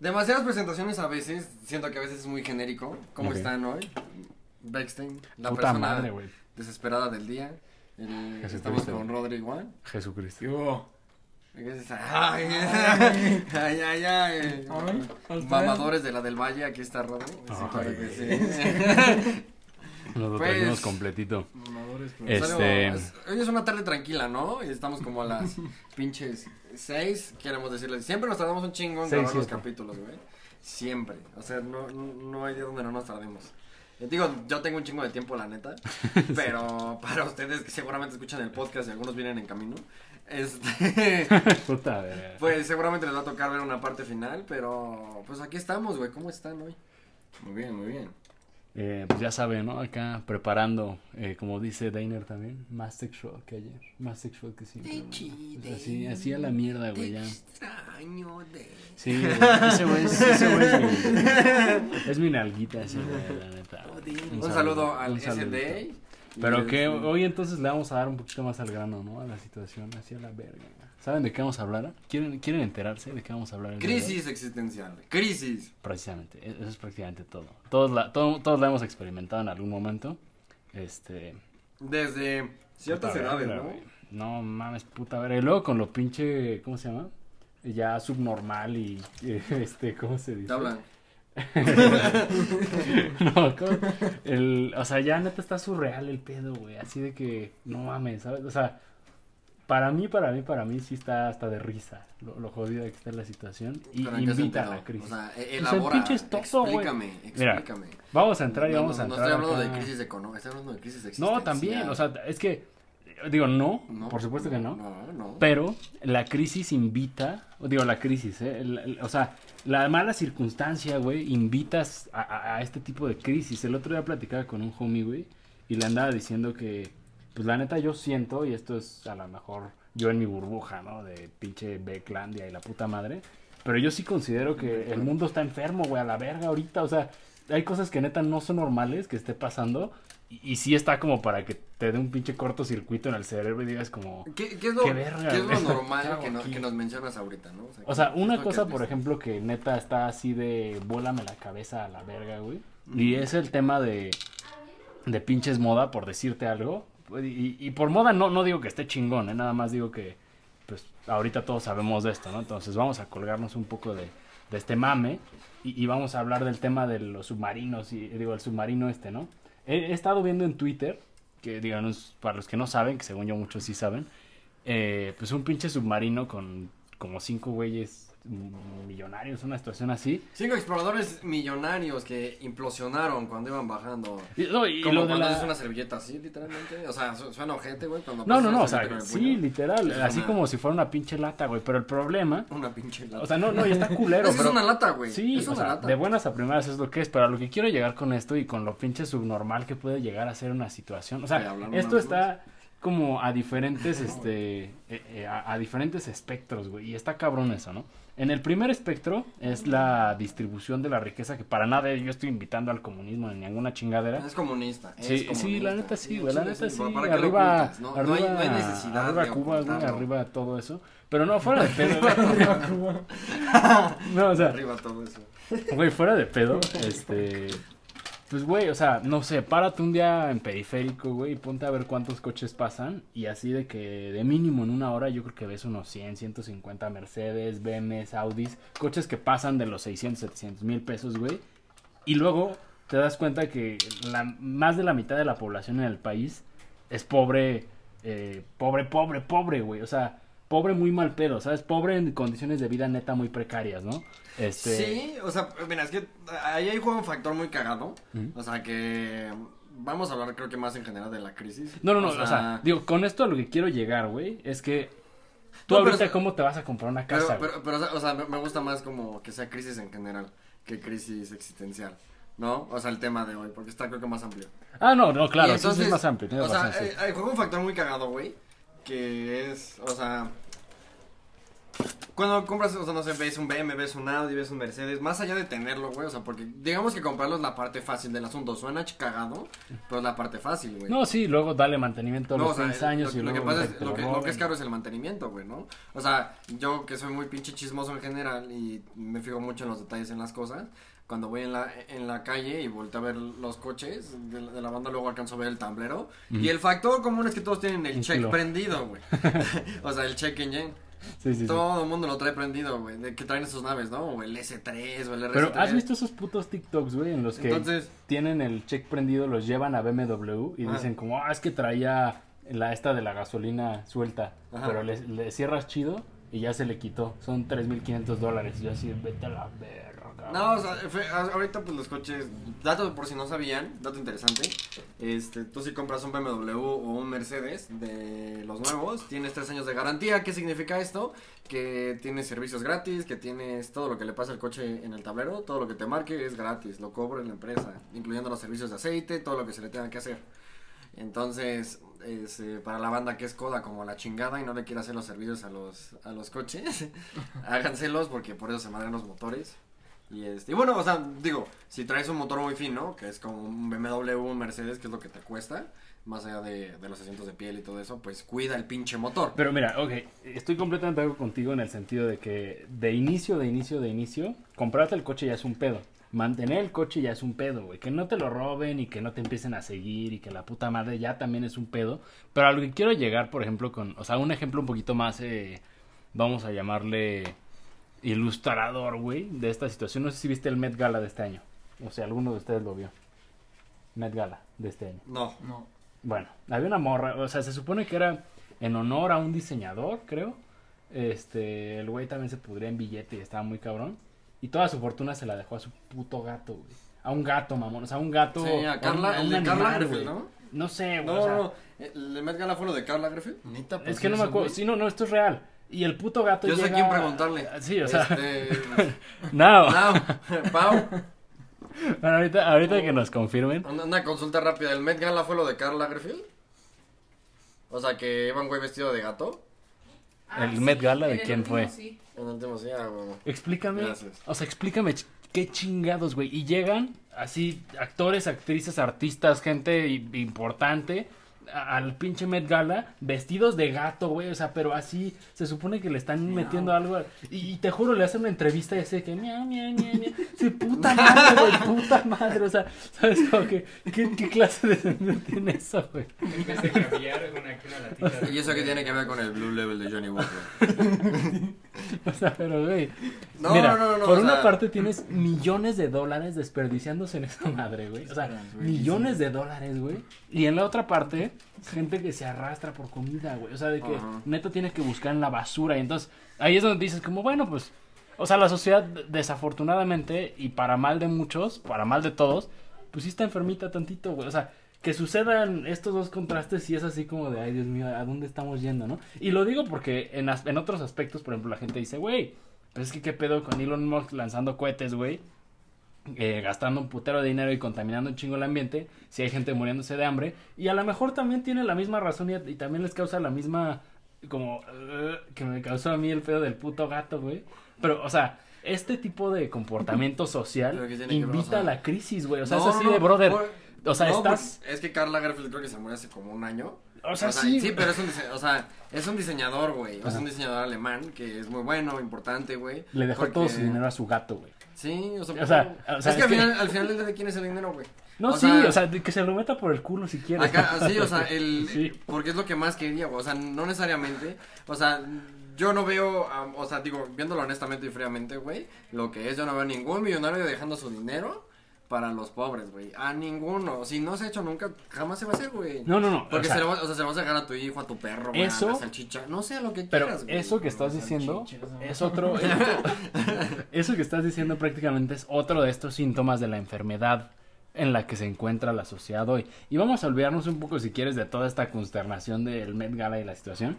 Demasiadas presentaciones a veces, siento que a veces es muy genérico. ¿Cómo Ok. están hoy? Beckstein, la Puta persona madre, güey. desesperada del día. El- Jesucristo. estamos con Rodri igual. Jesucristo. Ay, ay, ay, ay. Mamadores de la del Valle, aquí está Rodri. Sí, Ay. claro que sí. Nos lo Pues- trajimos completito. Este- es- hoy es una tarde tranquila, ¿no? Y estamos como a las pinches seis, queremos decirles. Siempre nos tardamos un chingo en grabar los capítulos, güey. Siempre. O sea, no, no no hay día donde no nos tardemos. Eh, Digo, yo tengo un chingo de tiempo, la neta. Pero para ustedes que seguramente escuchan el podcast y algunos vienen en camino, este, Puta pues seguramente les va a tocar ver una parte final. Pero pues aquí estamos, güey. ¿Cómo están hoy? Muy bien, muy bien. Eh, pues ya saben, ¿no? Acá preparando, eh, como dice Dainer también, más sexual que ayer, más sexual que siempre. Te Pues así, así a la mierda, güey, ya. extraño de... Sí, güey, ese güey, es- ese güey es mi, es mi nalguita, ese güey, la neta. Un, saludo al un. SD. Pero que hoy entonces le vamos a dar un poquito más al grano, ¿no? A la situación, así a la verga. ¿Saben de qué vamos a hablar? ¿Quieren, ¿quieren enterarse de qué vamos a hablar? Crisis existencial. Crisis. Precisamente, e- eso es prácticamente todo. Todos la, todo- todos la hemos experimentado en algún momento. Este. Desde ciertas edades, ¿no? No mames, puta verga. Y luego con lo pinche. ¿Cómo se llama? Ya subnormal y. Este, ¿cómo se dice? Te hablan. no, ¿cómo? El, o sea, ya neta está surreal el pedo, güey. Así de que. No mames, ¿sabes? O sea. Para mí, para mí, para mí sí está hasta de risa lo, lo jodido que está la situación y ¿Pero en qué invita a la crisis. O sea, el elabora. pinche estoso, güey. explícame, Mira, explícame. Vamos a entrar y No, vamos no, a no entrar. estoy hablando acá. de crisis económica, estoy hablando de crisis existencial. No, también, o sea, es que, digo, no, No, por supuesto que no, No, no. pero la crisis invita, digo, la crisis, ¿eh? El- el- o sea, la mala circunstancia, güey, invitas a, a- a este tipo de crisis. El otro día platicaba con un homie, güey, y le andaba diciendo que, pues la neta yo siento, y esto es a lo mejor yo en mi burbuja, ¿no? De pinche Becklandia y la puta madre, pero yo sí considero que el mundo está enfermo, güey, a la verga ahorita, o sea, hay cosas que neta no son normales que esté pasando. Y, y sí está como para que te dé un pinche cortocircuito en el cerebro y digas como... ¿Qué, qué es lo, Qué verga, qué es lo güey. ¿Qué normal que, no- que nos mencionas ahorita, no? O sea, ¿qué- una cosa, por ejemplo, que neta está así de vuélame la cabeza a la verga, güey. Y es el tema de, de pinches moda, por decirte algo. Y, por moda no, no digo que esté chingón, ¿eh? nada más digo que pues ahorita todos sabemos de esto, ¿no? Entonces vamos a colgarnos un poco de, de este mame y, y vamos a hablar del tema de los submarinos, y digo, el submarino este, ¿no? He, estado viendo en Twitter, que digamos, para los que no saben, que según yo muchos sí saben, eh, pues un pinche submarino con como cinco güeyes millonarios, una situación así. Cinco exploradores millonarios que implosionaron cuando iban bajando. Y, no, y Como cuando la- haces una servilleta así, literalmente. O sea, su- suena ojete, güey. Cuando No, no, no, o sea, sí, literal, Es así una- como si fuera una pinche lata, güey, pero el problema, Una pinche lata. o sea, no, no, y está culero, Es pero... es una lata, güey. Sí, es o una sea, lata. de buenas a primeras es lo que es, pero a lo que quiero llegar con esto y con lo pinche subnormal que puede llegar a ser una situación, o sea, esto está como a diferentes, este, eh, eh, a, a diferentes espectros, güey, y está cabrón eso, ¿no? En el primer espectro es la distribución de la riqueza, que para nada yo estoy invitando al comunismo ni ninguna chingadera. Es comunista. es Sí, sí, la neta sí, güey, la neta sí. ¿Para qué lo Arriba, ocultas? No, no hay, no hay arriba- necesidad arriba de Cuba, güey, arriba todo eso. Pero no, fuera de pedo. güey. no, o sea, Arriba todo eso. güey, fuera de pedo, este... Pues, güey, o sea, no sé, párate un día en periférico, güey, y ponte a ver cuántos coches pasan. Y así de que de mínimo en una hora yo creo que ves unos 100, 150 Mercedes, BMWs, Audis, coches que pasan de los 600, 700 mil pesos, güey. Y luego te das cuenta que la, más de la mitad de la población en el país es pobre, eh, pobre, pobre, pobre, güey. O sea, pobre muy mal pedo, ¿sabes? Pobre en condiciones de vida neta muy precarias, ¿no? Este... Sí, o sea, mira, es que ahí hay juega un factor muy cagado. O sea, que vamos a hablar creo que más en general de la crisis. No, no, no, o sea, digo, con esto a lo que quiero llegar, güey, es que tú No, pero ahorita cómo te vas a comprar una pero, casa, güey? pero, pero, o sea, me gusta más como que sea crisis en general que crisis existencial. ¿No? O sea, el tema de hoy, porque está creo que más amplio. Ah, no, no, claro, Y sí es entonces, más amplio, O sea, eh, juega un factor muy cagado, güey. Que es, o sea. Cuando compras, o sea, no sé, ves un BM, ves un Audi, ves un Mercedes, más allá de tenerlo, güey, o sea, porque digamos que comprarlo es la parte fácil del asunto, suena cagado, pero es la parte fácil, güey. No, sí, luego dale mantenimiento a No, los o sea, 6 años lo, y lo luego que pasa es, lo que, lo que es caro es el mantenimiento, güey, ¿no? O sea, yo que soy muy pinche chismoso en general y me fijo mucho en los detalles en las cosas, cuando voy en la, en la calle y volteo a ver los coches de, la- de la banda, luego alcanzo a ver el tablero. Y el factor común es que todos tienen el check kilo. prendido, güey. o sea, el check engine. Sí, sí. Todo el mundo lo trae prendido, güey. De que traen esos naves, ¿no? O el S3 o el RS3. Pero ¿has visto esos putos TikToks, güey? En los que Entonces- tienen el check prendido, los llevan a BMW y Ah. dicen como, ah, es que traía la esta de la gasolina suelta, Ajá. pero le, le cierras chido y ya se le quitó. Son 3.500 dólares. Y yo así, vete a la verga. No, ahorita pues los coches, dato por si no sabían, dato interesante, este, tú si compras un BMW o un Mercedes de los nuevos, tienes tres años de garantía, ¿qué significa esto? Que tienes servicios gratis, que tienes todo lo que le pasa al coche en el tablero, todo lo que te marque es gratis, lo cobra la empresa, incluyendo los servicios de aceite, todo lo que se le tenga que hacer. Entonces, es, eh, para la banda que es coda como la chingada y no le quiere hacer los servicios a los, a los coches, háganselos porque por eso se madren los motores. Y, este, y bueno, o sea, digo, si traes un motor muy fino, que es como un BMW, un Mercedes, que es lo que te cuesta, más allá de, los asientos de piel y todo eso, pues cuida el pinche motor. Pero mira, ok, estoy completamente de acuerdo contigo en el sentido de que de inicio, de inicio, de inicio, comprarte el coche ya es un pedo. Mantener el coche ya es un pedo, güey. Que no te lo roben y que no te empiecen a seguir y que la puta madre ya también es un pedo. Pero a lo que quiero llegar, por ejemplo, con, o sea, un ejemplo un poquito más, eh, vamos a llamarle ilustrador, güey, de esta situación. No sé si viste el Met Gala de este año. O sea, alguno de ustedes lo vio. Met Gala de este año. No. No. Bueno, había una morra, o sea, se supone que era en honor a un diseñador, creo. Este, el güey también se pudría en billete y estaba muy cabrón. Y toda su fortuna se la dejó a su puto gato, güey. A un gato, mamón. O sea, a un gato. Sí, a Carla- un- el de Carla güey. ¿no? No sé, güey. No, o sea, no, ¿el Met Gala fue lo de Carl Lagerfeld? Neta, Es pues que no me acuerdo. güey. Sí, no, no, esto es real. Y el puto gato Yo sé quién preguntarle. Sí, o sea, Este, no. Pau, Pau, Bueno, ahorita, ahorita que nos confirmen. una, una consulta rápida, ¿el Met Gala fue lo de Karl Lagerfeld? O sea, que iba un güey vestido de gato. ¿El Met Gala de en el quién último fue? sí. En el último, sí, ah. Explícame, Gracias. o sea, explícame qué chingados, güey. Y llegan así actores, actrices, artistas, gente importante al pinche Met Gala vestidos de gato, güey. O sea, pero así se supone que le están metiendo algo. a- Y, y te juro, le hacen una entrevista y así que miau, miau, miau, miau. Sí, puta madre, güey, puta madre. O sea, ¿sabes cómo que qué, qué clase de sentido tiene eso, güey? ¿Y eso qué tiene que ver con el Blue Level de Johnny Walker? O sea, pero, güey. No, Mira, no, no, no, por una sea- parte tienes millones de dólares desperdiciándose en esa madre, güey. O sea, millones de dólares, güey. Y en la otra parte, gente que se arrastra por comida, güey. O sea, de que Ajá. neta tiene que buscar en la basura. Y entonces, ahí es donde dices, como, bueno, pues. O sea, la sociedad, desafortunadamente, y para mal de muchos, para mal de todos, pues sí está enfermita tantito, güey. O sea, que sucedan estos dos contrastes y es así como de, ay, Dios mío, ¿a dónde estamos yendo, no? Y lo digo porque en, as- en otros aspectos, por ejemplo, la gente dice, güey, pues es que qué pedo con Elon Musk lanzando cohetes, güey. Eh, gastando un putero de dinero y contaminando un chingo el ambiente, si hay gente muriéndose de hambre, y a lo mejor también tiene la misma razón y, y también les causa la misma, como, que me causó a mí el pedo del puto gato, güey. Pero, o sea, este tipo de comportamiento social invita a la crisis, güey. O sea, No, es así no, de brother. por- O sea, no, estás... Es que Karl Lagerfeld creo que se murió hace como un año. O sea, sí. pero es un, o sea, es un diseñador, güey. Es un diseñador alemán que es muy bueno, importante, güey. Le dejó porque- todo su dinero a su gato, güey. Sí, o sea, O sea, pero- o sea, es que al que- final, al final del día de quién es el dinero, güey. No, O sí, sea- o sea, que se lo meta por el culo si quiere. Acá, sí, o sea, el, Sí. porque es lo que más quería, güey, o sea, no necesariamente, o sea, yo no veo, am, o sea, digo, viéndolo honestamente y fríamente, güey, lo que es, yo no veo ningún millonario dejando su dinero para los pobres, güey, a ninguno, si no se ha hecho nunca, jamás se va a hacer, güey. No, no, no. Porque o sea, se, lo, vas- o sea, se lo vas a dejar a tu hijo, a tu perro, güey, Eso- a la salchicha, no sé, a lo que Pero quieras, güey. eso que estás diciendo es otro. eso que estás diciendo prácticamente es otro de estos síntomas de la enfermedad en la que se encuentra la sociedad hoy. Y vamos a olvidarnos un poco, si quieres, de toda esta consternación del Met Gala y la situación.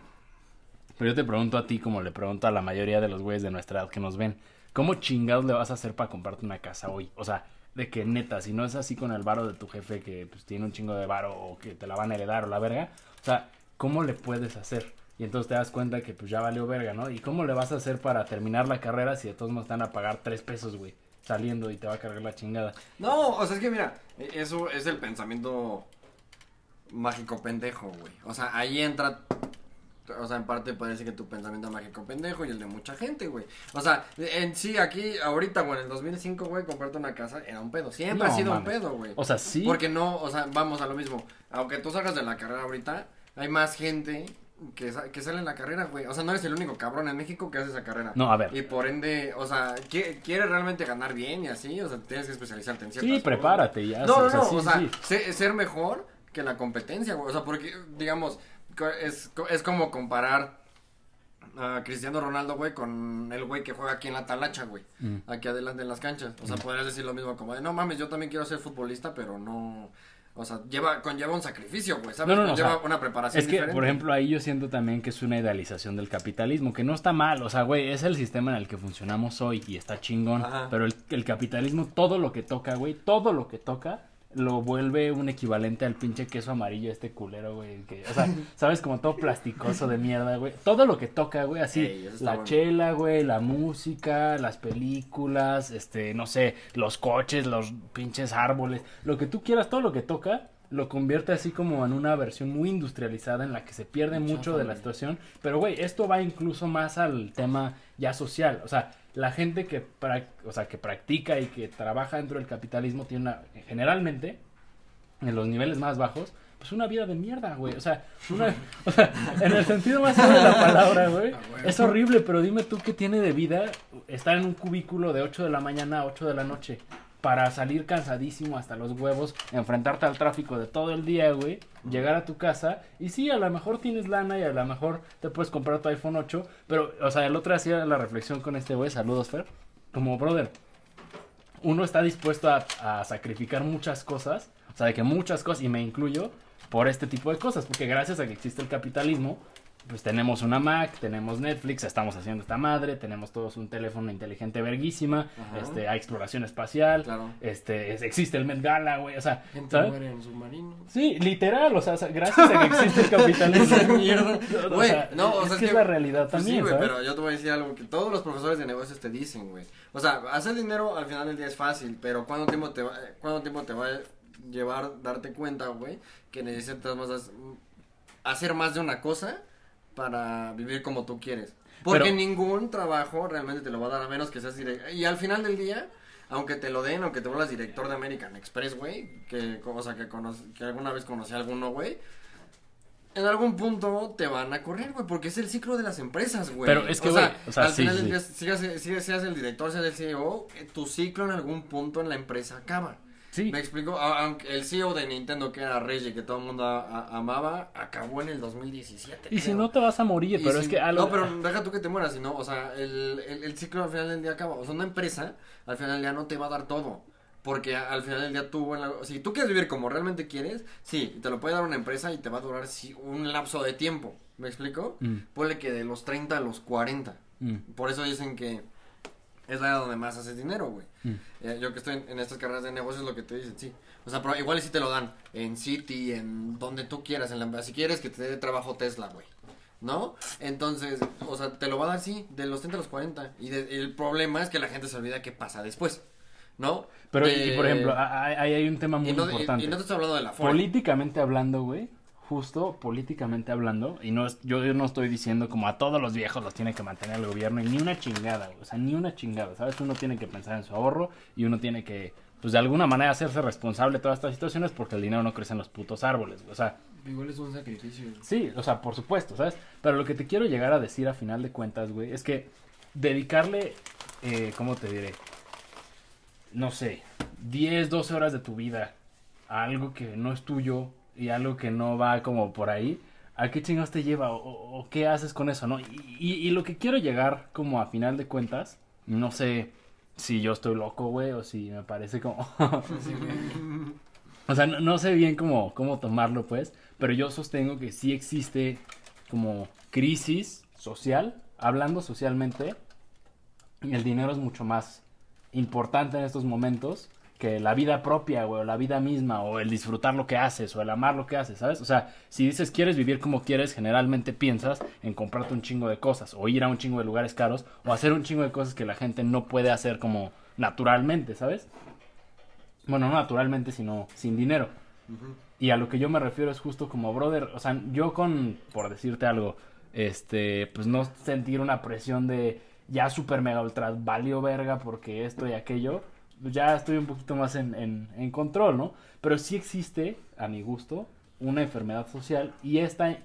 Pero yo te pregunto a ti, como le pregunto a la mayoría de los güeyes de nuestra edad que nos ven, ¿cómo chingados le vas a hacer para comprarte una casa hoy? O sea, de que neta, si no es así con el varo de tu jefe que pues tiene un chingo de varo o que te la van a heredar o la verga, o sea, ¿cómo le puedes hacer? Y entonces te das cuenta que pues ya valió verga, ¿no? ¿Y cómo le vas a hacer para terminar la carrera si de todos modos van a pagar tres pesos, güey? Saliendo y te va a cargar la chingada. No, o sea, es que mira, e- eso es el pensamiento mágico pendejo, güey. O sea, ahí entra, o sea, en parte puede decir que tu pensamiento mágico pendejo y el de mucha gente, güey. O sea, en sí, aquí, ahorita, güey, en el 2005, güey, comprarte una casa era un pedo. Siempre No, ha sido mames. un pedo, güey. O sea, sí. Porque no, o sea, vamos a lo mismo. Aunque tú salgas de la carrera ahorita, hay más gente que, que sale en la carrera, güey. O sea, no eres el único cabrón en México que hace esa carrera. No, a ver. Y por ende, o sea, qui- quieres realmente ganar bien y así, o sea, tienes que especializarte en ciertas Sí, cosas. prepárate ya. No, no, o sea, no, sí, o sea, sí. se- ser mejor que la competencia, güey. O sea, porque, digamos, es, es como comparar a Cristiano Ronaldo, güey, con el güey que juega aquí en la talacha, güey. Mm. Aquí adelante en las canchas. O sea, podrías decir lo mismo como de, no mames, yo también quiero ser futbolista, pero no... O sea, lleva, conlleva un sacrificio, güey, ¿sabes? No, no, no, conlleva o sea, una preparación Es que, diferente. por ejemplo, ahí yo siento también que es una idealización del capitalismo, que no está mal, o sea, güey, es el sistema en el que funcionamos hoy y está chingón, Ajá. pero el, el capitalismo, todo lo que toca, güey, todo lo que toca, lo vuelve un equivalente al pinche queso amarillo este culero, güey, que, o sea, sabes, como todo plasticoso de mierda, güey, todo lo que toca, güey, así, Ey, la bueno. chela, güey, la música, las películas, este, no sé, los coches, los pinches árboles, lo que tú quieras, todo lo que toca, lo convierte así como en una versión muy industrializada en la que se pierde mucho chafa, de la situación. Pero, güey, esto va incluso más al tema ya social. O sea, la gente que, o sea, que practica y que trabaja dentro del capitalismo tiene una, generalmente, en los niveles más bajos, pues una vida de mierda, güey. O sea, una, o sea, en el sentido más de la palabra, güey. Ah, güey. Es horrible, pero dime tú qué tiene de vida estar en un cubículo de 8 de la mañana a 8 de la noche para salir cansadísimo hasta los huevos, enfrentarte al tráfico de todo el día, güey, llegar a tu casa y sí, a lo mejor tienes lana y a lo mejor te puedes comprar tu iPhone 8, pero, o sea, el otro hacía la reflexión con este güey, saludos Fer, como brother, uno está dispuesto a, a sacrificar muchas cosas, o sea, de que muchas cosas, y me incluyo, por este tipo de cosas, porque gracias a que existe el capitalismo, pues tenemos una Mac, tenemos Netflix, estamos haciendo esta madre, tenemos todos un teléfono inteligente verguísima, Ajá. este, hay exploración espacial, Claro. este, es- existe el Met Gala, güey, o sea, Gente ¿sabes? muere en submarinos. Sí, literal, o sea, gracias a que existe el capitalismo. Esa mierda. O Güey, sea, no, o es sea, que es la realidad Pues también, sí, güey, pero yo te voy a decir algo que todos los profesores de negocios te dicen, güey. O sea, hacer dinero al final del día es fácil, pero ¿cuánto tiempo te va, cuánto tiempo te va a llevar darte cuenta, güey, que necesitas más hacer más de una cosa para vivir como tú quieres? Porque Pero- ningún trabajo realmente te lo va a dar a menos que seas director. Y al final del día, aunque te lo den, aunque te vuelvas director de American Express, güey, que, o sea, que, conoce- que alguna vez conocí a alguno, güey, en algún punto te van a correr, güey, porque es el ciclo de las empresas, güey. Pero es que, o sea, güey, o sea, al sí, final sí. del día, sigas, sigas- seas el director, seas el CEO, eh, tu ciclo en algún punto en la empresa acaba. Sí, Me explico, aunque el CEO de Nintendo, que era Reggie, que todo el mundo amaba, acabó en el 2017. y si no te vas a morir, Y pero si- es que algo... No, pero deja tú que te mueras, sino, o sea, el, el, el ciclo al final del día acaba. O sea, una empresa al final del día no te va a dar todo. Porque al final del día tú, si tú quieres vivir como realmente quieres, sí, te lo puede dar una empresa y te va a durar sí, un lapso de tiempo. ¿Me explico? Mm, Ponle que de los 30 a los 40. mm, Por eso dicen que es la donde más haces dinero, güey. mm. Eh, yo que estoy en, en estas carreras de negocios, lo que te dicen, sí. O sea, pero igual sí te lo dan en City, en donde tú quieras, en la, si quieres que te dé trabajo Tesla, güey. ¿No? Entonces, o sea, te lo va a dar, sí, de los 30 a los 40. Y de- el problema es que la gente se olvida qué pasa después. ¿No? Pero, y por ejemplo, ahí hay un tema muy y no, y- importante. y no te estoy hablando de la forma. políticamente hablando, güey, justo políticamente hablando, y no es, yo, yo no estoy diciendo como a todos los viejos los tiene que mantener el gobierno, y ni una chingada, o sea, ni una chingada, ¿sabes? Uno tiene que pensar en su ahorro y uno tiene que, pues de alguna manera hacerse responsable de todas estas situaciones porque el dinero no crece en los putos árboles, o sea, Igual es un sacrificio. Sí, o sea, por supuesto, ¿sabes? Pero lo que te quiero llegar a decir a final de cuentas, güey, es que dedicarle, eh, ¿cómo te diré? No sé, 10, 12 horas de tu vida a algo que no es tuyo y algo que no va como por ahí, ¿a qué chingados te lleva? ¿O, o- qué haces con eso, no? Y, y- y lo que quiero llegar como a final de cuentas, no sé si yo estoy loco, güey, o si me parece como... O sea, no, no sé bien cómo, cómo tomarlo, pues, pero yo sostengo que sí existe como crisis social, hablando socialmente, el dinero es mucho más importante en estos momentos que la vida propia, güey, o la vida misma, o el disfrutar lo que haces, o el amar lo que haces, ¿sabes? O sea, si dices quieres vivir como quieres, generalmente piensas en comprarte un chingo de cosas, o ir a un chingo de lugares caros, o hacer un chingo de cosas que la gente no puede hacer como naturalmente, ¿sabes? Bueno, no naturalmente, sino sin dinero. Y a lo que yo me refiero es justo como, brother, o sea, yo con, por decirte algo, este, pues no sentir una presión de ya super mega ultra valió verga porque esto y aquello, ya estoy un poquito más en, en, en control, ¿no? Pero sí existe, a mi gusto, una enfermedad social y esta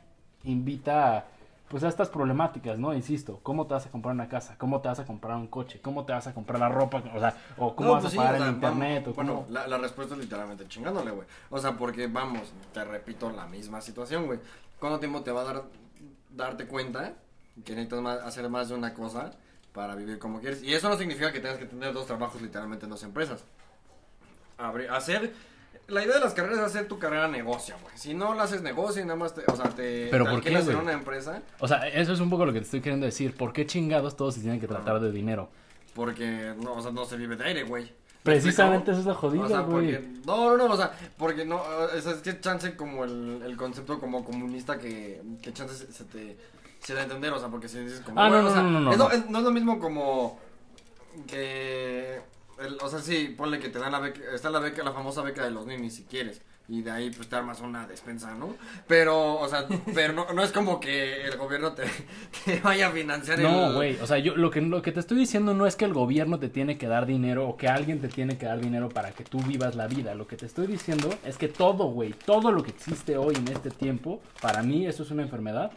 invita a, pues a estas problemáticas, ¿no? Insisto, ¿cómo te vas a comprar una casa? ¿Cómo te vas a comprar un coche? ¿Cómo te vas a comprar la ropa? O sea, o cómo No, vas pues a sí, pagar o sea, el internet? vamos- o cómo... Bueno, la, la respuesta es literalmente chingándole, güey. O sea, porque vamos, te repito la misma situación, güey. ¿Cuánto tiempo te va a dar darte cuenta que necesitas más- hacer más de una cosa para vivir como quieres? Y eso no significa que tengas que tener dos trabajos literalmente en dos empresas. Abrir- hacer... La idea de las carreras es hacer tu carrera negocio, güey. Si no la haces negocio y nada más te, o sea, te, Pero te ¿por qué, en una empresa, O sea, eso es un poco lo que te estoy queriendo decir. ¿Por qué chingados todos se tienen que tratar de dinero? porque no, o sea, no se vive de aire, güey. ¿Me Precisamente eso es O sea, güey. porque, no, no, no, o sea, porque no, es que chance como el, el concepto como comunista que, que chance se, se te, se da a entender, o sea, porque si dices como, Ah, no, o no, sea, no, no, no, es lo- no. es- no es lo mismo como que, el- o sea, sí, ponle que te dan la beca, está la beca, la famosa beca de los ninis si quieres. Y de ahí pues te armas una despensa, ¿no? Pero, o sea, pero no, no es como que el gobierno te, te vaya a financiar No, güey, o sea, yo lo que, lo que te estoy diciendo no es que el gobierno te tiene que dar dinero o que alguien te tiene que dar dinero para que tú vivas la vida. Lo que te estoy diciendo es que todo, güey, todo lo que existe hoy en este tiempo, para mí eso es una enfermedad,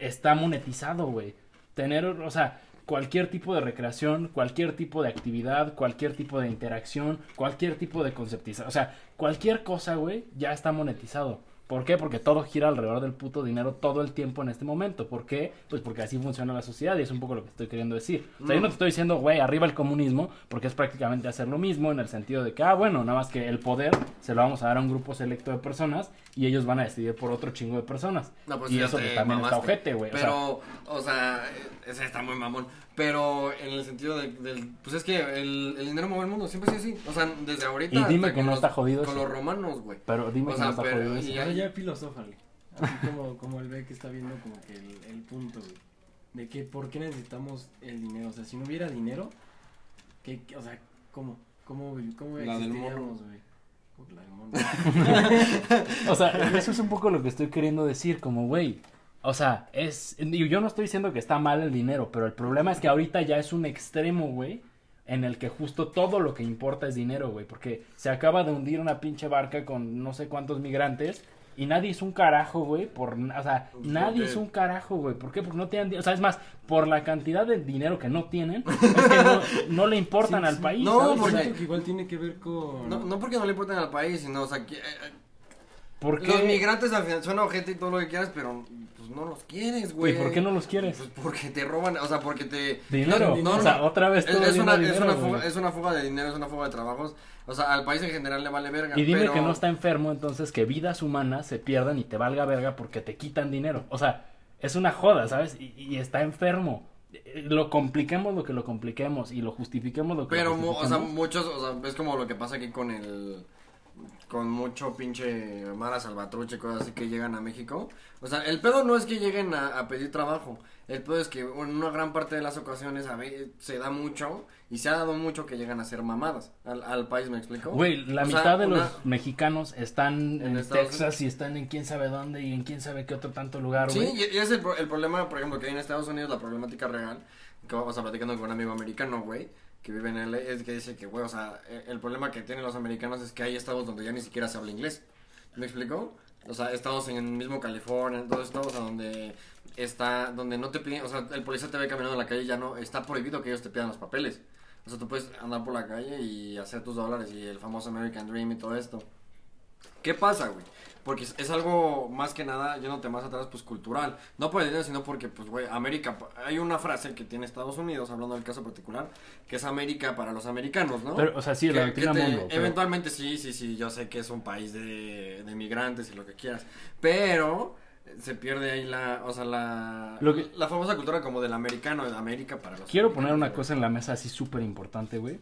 está monetizado, güey. Tener, o sea, cualquier tipo de recreación, cualquier tipo de actividad, cualquier tipo de interacción, cualquier tipo de conceptización, o sea, cualquier cosa, güey, ya está monetizado. ¿Por qué? Porque todo gira alrededor del puto dinero todo el tiempo en este momento. ¿Por qué? Pues porque así funciona la sociedad y es un poco lo que estoy queriendo decir. O sea, yo no te estoy diciendo, güey, arriba el comunismo, porque es prácticamente hacer lo mismo en el sentido de que, ah, bueno, nada más que el poder se lo vamos a dar a un grupo selecto de personas y ellos van a decidir por otro chingo de personas. No, pues y eso pues, también está mamaste. ojete, güey. O sea, Pero, o sea, ese está muy mamón. Pero en el sentido de- del. Pues es que el, el dinero mueve el mundo, siempre sido así. O sea, desde ahorita. Y dime que no los- está jodido Con eso. los romanos, güey. pero dime o que sea, no está pero- jodido y eso. ya- filosófale. Así como, como él ve que está viendo como que el, el punto, güey. De que por qué necesitamos el dinero. O sea, si no hubiera dinero, ¿qué, qué- o sea, ¿cómo? ¿Cómo, cómo La del existiríamos, güey? Como que La del mono. O sea, eso es un poco lo que estoy queriendo decir, como, güey. O sea, es. Yo no estoy diciendo que está mal el dinero, pero el problema es que ahorita ya es un extremo, güey. En el que justo todo lo que importa es dinero, güey. Porque se acaba de hundir una pinche barca con no sé cuántos migrantes. Y nadie hizo un carajo, güey. Por, o sea, nadie hizo un carajo, güey. ¿Por qué? Porque no tienen. O sea, es más, por la cantidad de dinero que no tienen, es que no, no le importan Sí, al sí. país. No, ¿sabes? porque- Siento que igual tiene que ver con... No, no porque no le importen al país, sino, o sea, que, eh, ¿Por qué? los migrantes al final suena ojete y todo lo que quieras, pero no los quieres, güey. ¿Y por qué no los quieres? Pues porque te roban, o sea, porque te. Dinero. No, no, o sea, otra vez Es, es una, es, una fuga, es una fuga de dinero, es una fuga de trabajos. O sea, al país en general le vale verga. Y dime pero- que no está enfermo, entonces que vidas humanas se pierdan y te valga verga porque te quitan dinero. O sea, es una joda, ¿sabes? Y, y está enfermo. Eh, Lo compliquemos lo que lo compliquemos y lo justifiquemos lo que Pero, lo mu- o sea, justifiquemos. muchos, o sea, es como lo que pasa aquí con el. Con mucho pinche Mara Salvatruche, cosas así que llegan a México. O sea, el pedo no es que lleguen a, a pedir trabajo. El pedo es que en una gran parte de las ocasiones a se da mucho y se ha dado mucho que llegan a ser mamadas al, al país, ¿me explico? Güey, la O sea, mitad de una- los mexicanos están En en, Texas Unidos. y están en quién sabe dónde y en quién sabe qué otro tanto lugar, Sí, güey. y, y es el, el problema, por ejemplo, que hay en Estados Unidos, la problemática real, que vamos a platicando con un amigo americano, güey, que vive en LA, es que dice que, güey, o sea, eh, el problema que tienen los americanos es que hay estados donde ya ni siquiera se habla inglés. ¿Me explico? O sea, estados en el mismo California, todos estados donde está, donde no te piden, o sea, el policía te ve caminando en la calle, ya no, está prohibido que ellos te pidan los papeles. O sea, tú puedes andar por la calle y hacer tus dólares y el famoso American Dream y todo esto. ¿Qué pasa, güey? Porque es, es algo más que nada, yéndote más atrás, pues cultural. No por el dinero, sino porque, pues, güey, América. Hay una frase que tiene Estados Unidos, hablando del caso particular, que es América para los americanos, ¿no? Pero, o sea, sí, la doctrina te- mundo. pero- Eventualmente sí, sí, sí, yo sé que es un país de, de migrantes y lo que quieras. Pero se pierde ahí la, o sea, la, Lo que- la famosa cultura como del americano, de América para los Quiero poner una cosa en la mesa así súper importante, güey.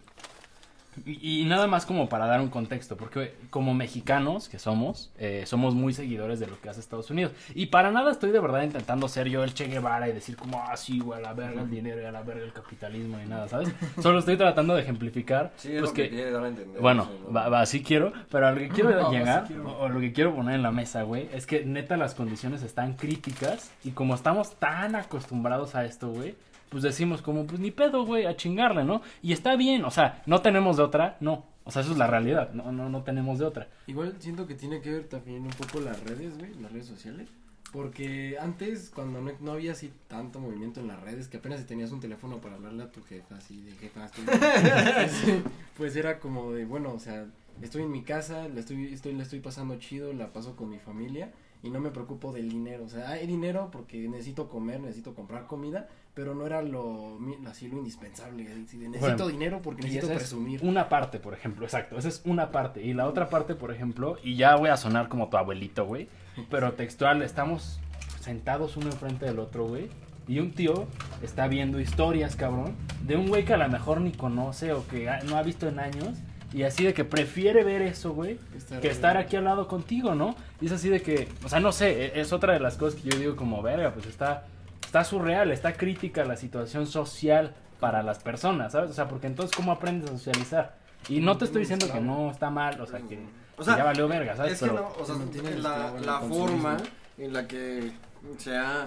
Y, y nada más como para dar un contexto, porque como mexicanos que somos, eh, somos muy seguidores de lo que hace Estados Unidos. Y para nada estoy de verdad intentando ser yo el Che Guevara y decir como, ah, sí, güey, a la verga el dinero y a la verga el capitalismo ni nada, ¿sabes? Solo estoy tratando de ejemplificar. Sí, es pues lo que, que, quiere dar a entender. bueno, sí, ¿no? va, va, así quiero, pero a lo que quiero No, llegar, quiero. O, o lo que quiero poner en la mesa, güey, es que neta las condiciones están críticas y como estamos tan acostumbrados a esto, güey, pues decimos como, pues ni pedo, güey, a chingarle, ¿no? Y está bien, o sea, no tenemos de otra, no. O sea, eso es la realidad, no, no, no tenemos de otra. Igual siento que tiene que ver también un poco las redes, güey, las redes sociales. Porque antes, cuando no, no había así tanto movimiento en las redes, que apenas si tenías un teléfono para hablarle a tu jefa, así de jefa, estoy... pues, pues era como de, bueno, o sea, estoy en mi casa, la estoy, estoy, la estoy pasando chido, la paso con mi familia y no me preocupo del dinero. O sea, hay dinero porque necesito comer, necesito comprar comida, pero no era lo, así lo indispensable. necesito Bueno, dinero porque necesito presumir. una parte, por ejemplo, exacto, esa es una parte. Y la otra parte, por ejemplo, y ya voy a sonar como tu abuelito, güey, pero textual, estamos sentados uno enfrente del otro, güey. Y un tío está viendo historias, cabrón, de un güey que a lo mejor ni conoce o que no ha visto en años. Y así de que prefiere ver eso, güey, Estar- que estar aquí al lado contigo, ¿no? Y es así de que, o sea, no sé, e- es otra de las cosas que yo digo como, verga, pues está, está surreal, está crítica la situación social para las personas, ¿sabes? O sea, porque entonces, ¿cómo aprendes a socializar? Y no te estoy diciendo que no está mal, o sea, que, O sea, que ya valió verga, ¿sabes? Es que Pero- no, o sea, la, el la forma en la que se ha...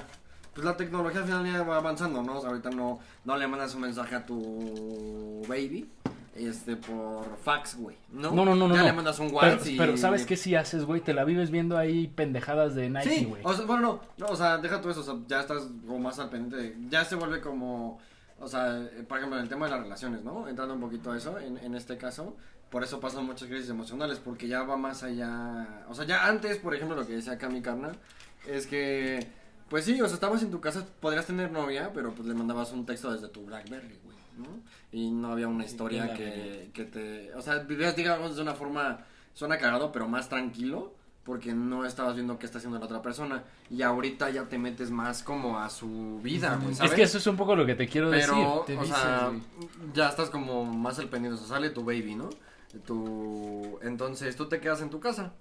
Pues la tecnología al final ya va avanzando, ¿no? O sea, ahorita no, no le mandas un mensaje a tu baby este por fax, güey, ¿no? No, no, no. Ya no. le mandas un pero, WhatsApp y... pero ¿sabes qué si haces, güey? Te la vives viendo ahí pendejadas de Nike, Sí, güey. o sea, bueno, no, no, o sea, deja todo eso, o sea, ya estás como más al pendiente, de- ya se vuelve como, o sea, por ejemplo, en el tema de las relaciones, ¿no? Entrando un poquito a eso, en, en este caso, por eso pasan muchas crisis emocionales, porque ya va más allá, o sea, ya antes, por ejemplo, lo que decía acá mi carnal, es que, pues sí, o sea, estabas en tu casa, podrías tener novia, pero pues le mandabas un texto desde tu Blackberry, güey, ¿no? Y no había una historia que, que te, o sea, vivías, digamos, de una forma, suena cagado, pero más tranquilo, porque no estabas viendo qué está haciendo la otra persona. Y ahorita ya te metes más como a su vida, güey, es que eso es un poco lo que te quiero decir. Pero, te o sea, güey. ya estás como más al pendiente, o sea, sale tu baby, ¿no? Tu... Entonces tú te quedas en tu casa.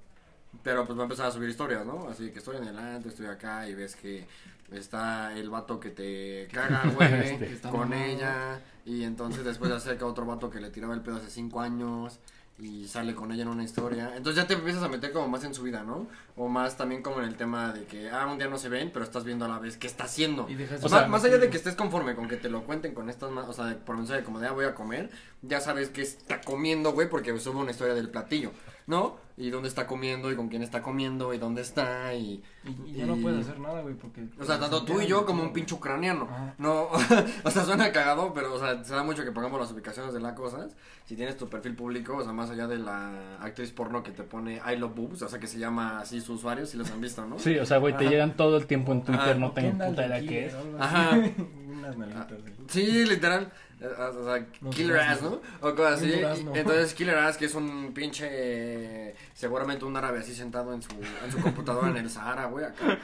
Pero pues va a empezar a subir historias, ¿no? Así que estoy en el estoy acá y ves que está el vato que te caga, güey, Este. Con ella. Y entonces después se acerca otro vato que le tiraba el pedo hace cinco años y sale con ella en una historia. Entonces ya te empiezas a meter como más en su vida, ¿no? O más también como en el tema de que, ah, un día no se ven, pero estás viendo a la vez qué está haciendo. Y dejas O de- sea, más allá de que estés conforme con que te lo cuenten con estas, ma- o sea, por mensaje como de, ah, voy a comer, ya sabes que está comiendo, güey, porque sube una historia del platillo, ¿no? Y dónde está comiendo, y con quién está comiendo, y dónde está, y... Y, y ya no puedes hacer nada, güey, porque... O sea, tanto tú y yo como un pinche ucraniano. Ajá. No, o sea, suena cagado, pero, o sea, se da mucho que pongamos las ubicaciones de las cosas. Si tienes tu perfil público, o sea, más allá de la actriz porno que te pone I love boobs, o sea, que se llama así su usuario, si los han visto, ¿no? Sí, o sea, güey, te llegan todo el tiempo en Twitter, Ajá. no tengo puta de idea qué Killer, es. Ajá. Unas nalguitas, güey. Sí, literal. O sea, No, Killer Ass. ¿no? O cosas así. Entonces, Killer Ass, que es un pinche. eh, seguramente un árabe así sentado en su, en su computadora en el Sahara, güey, acá.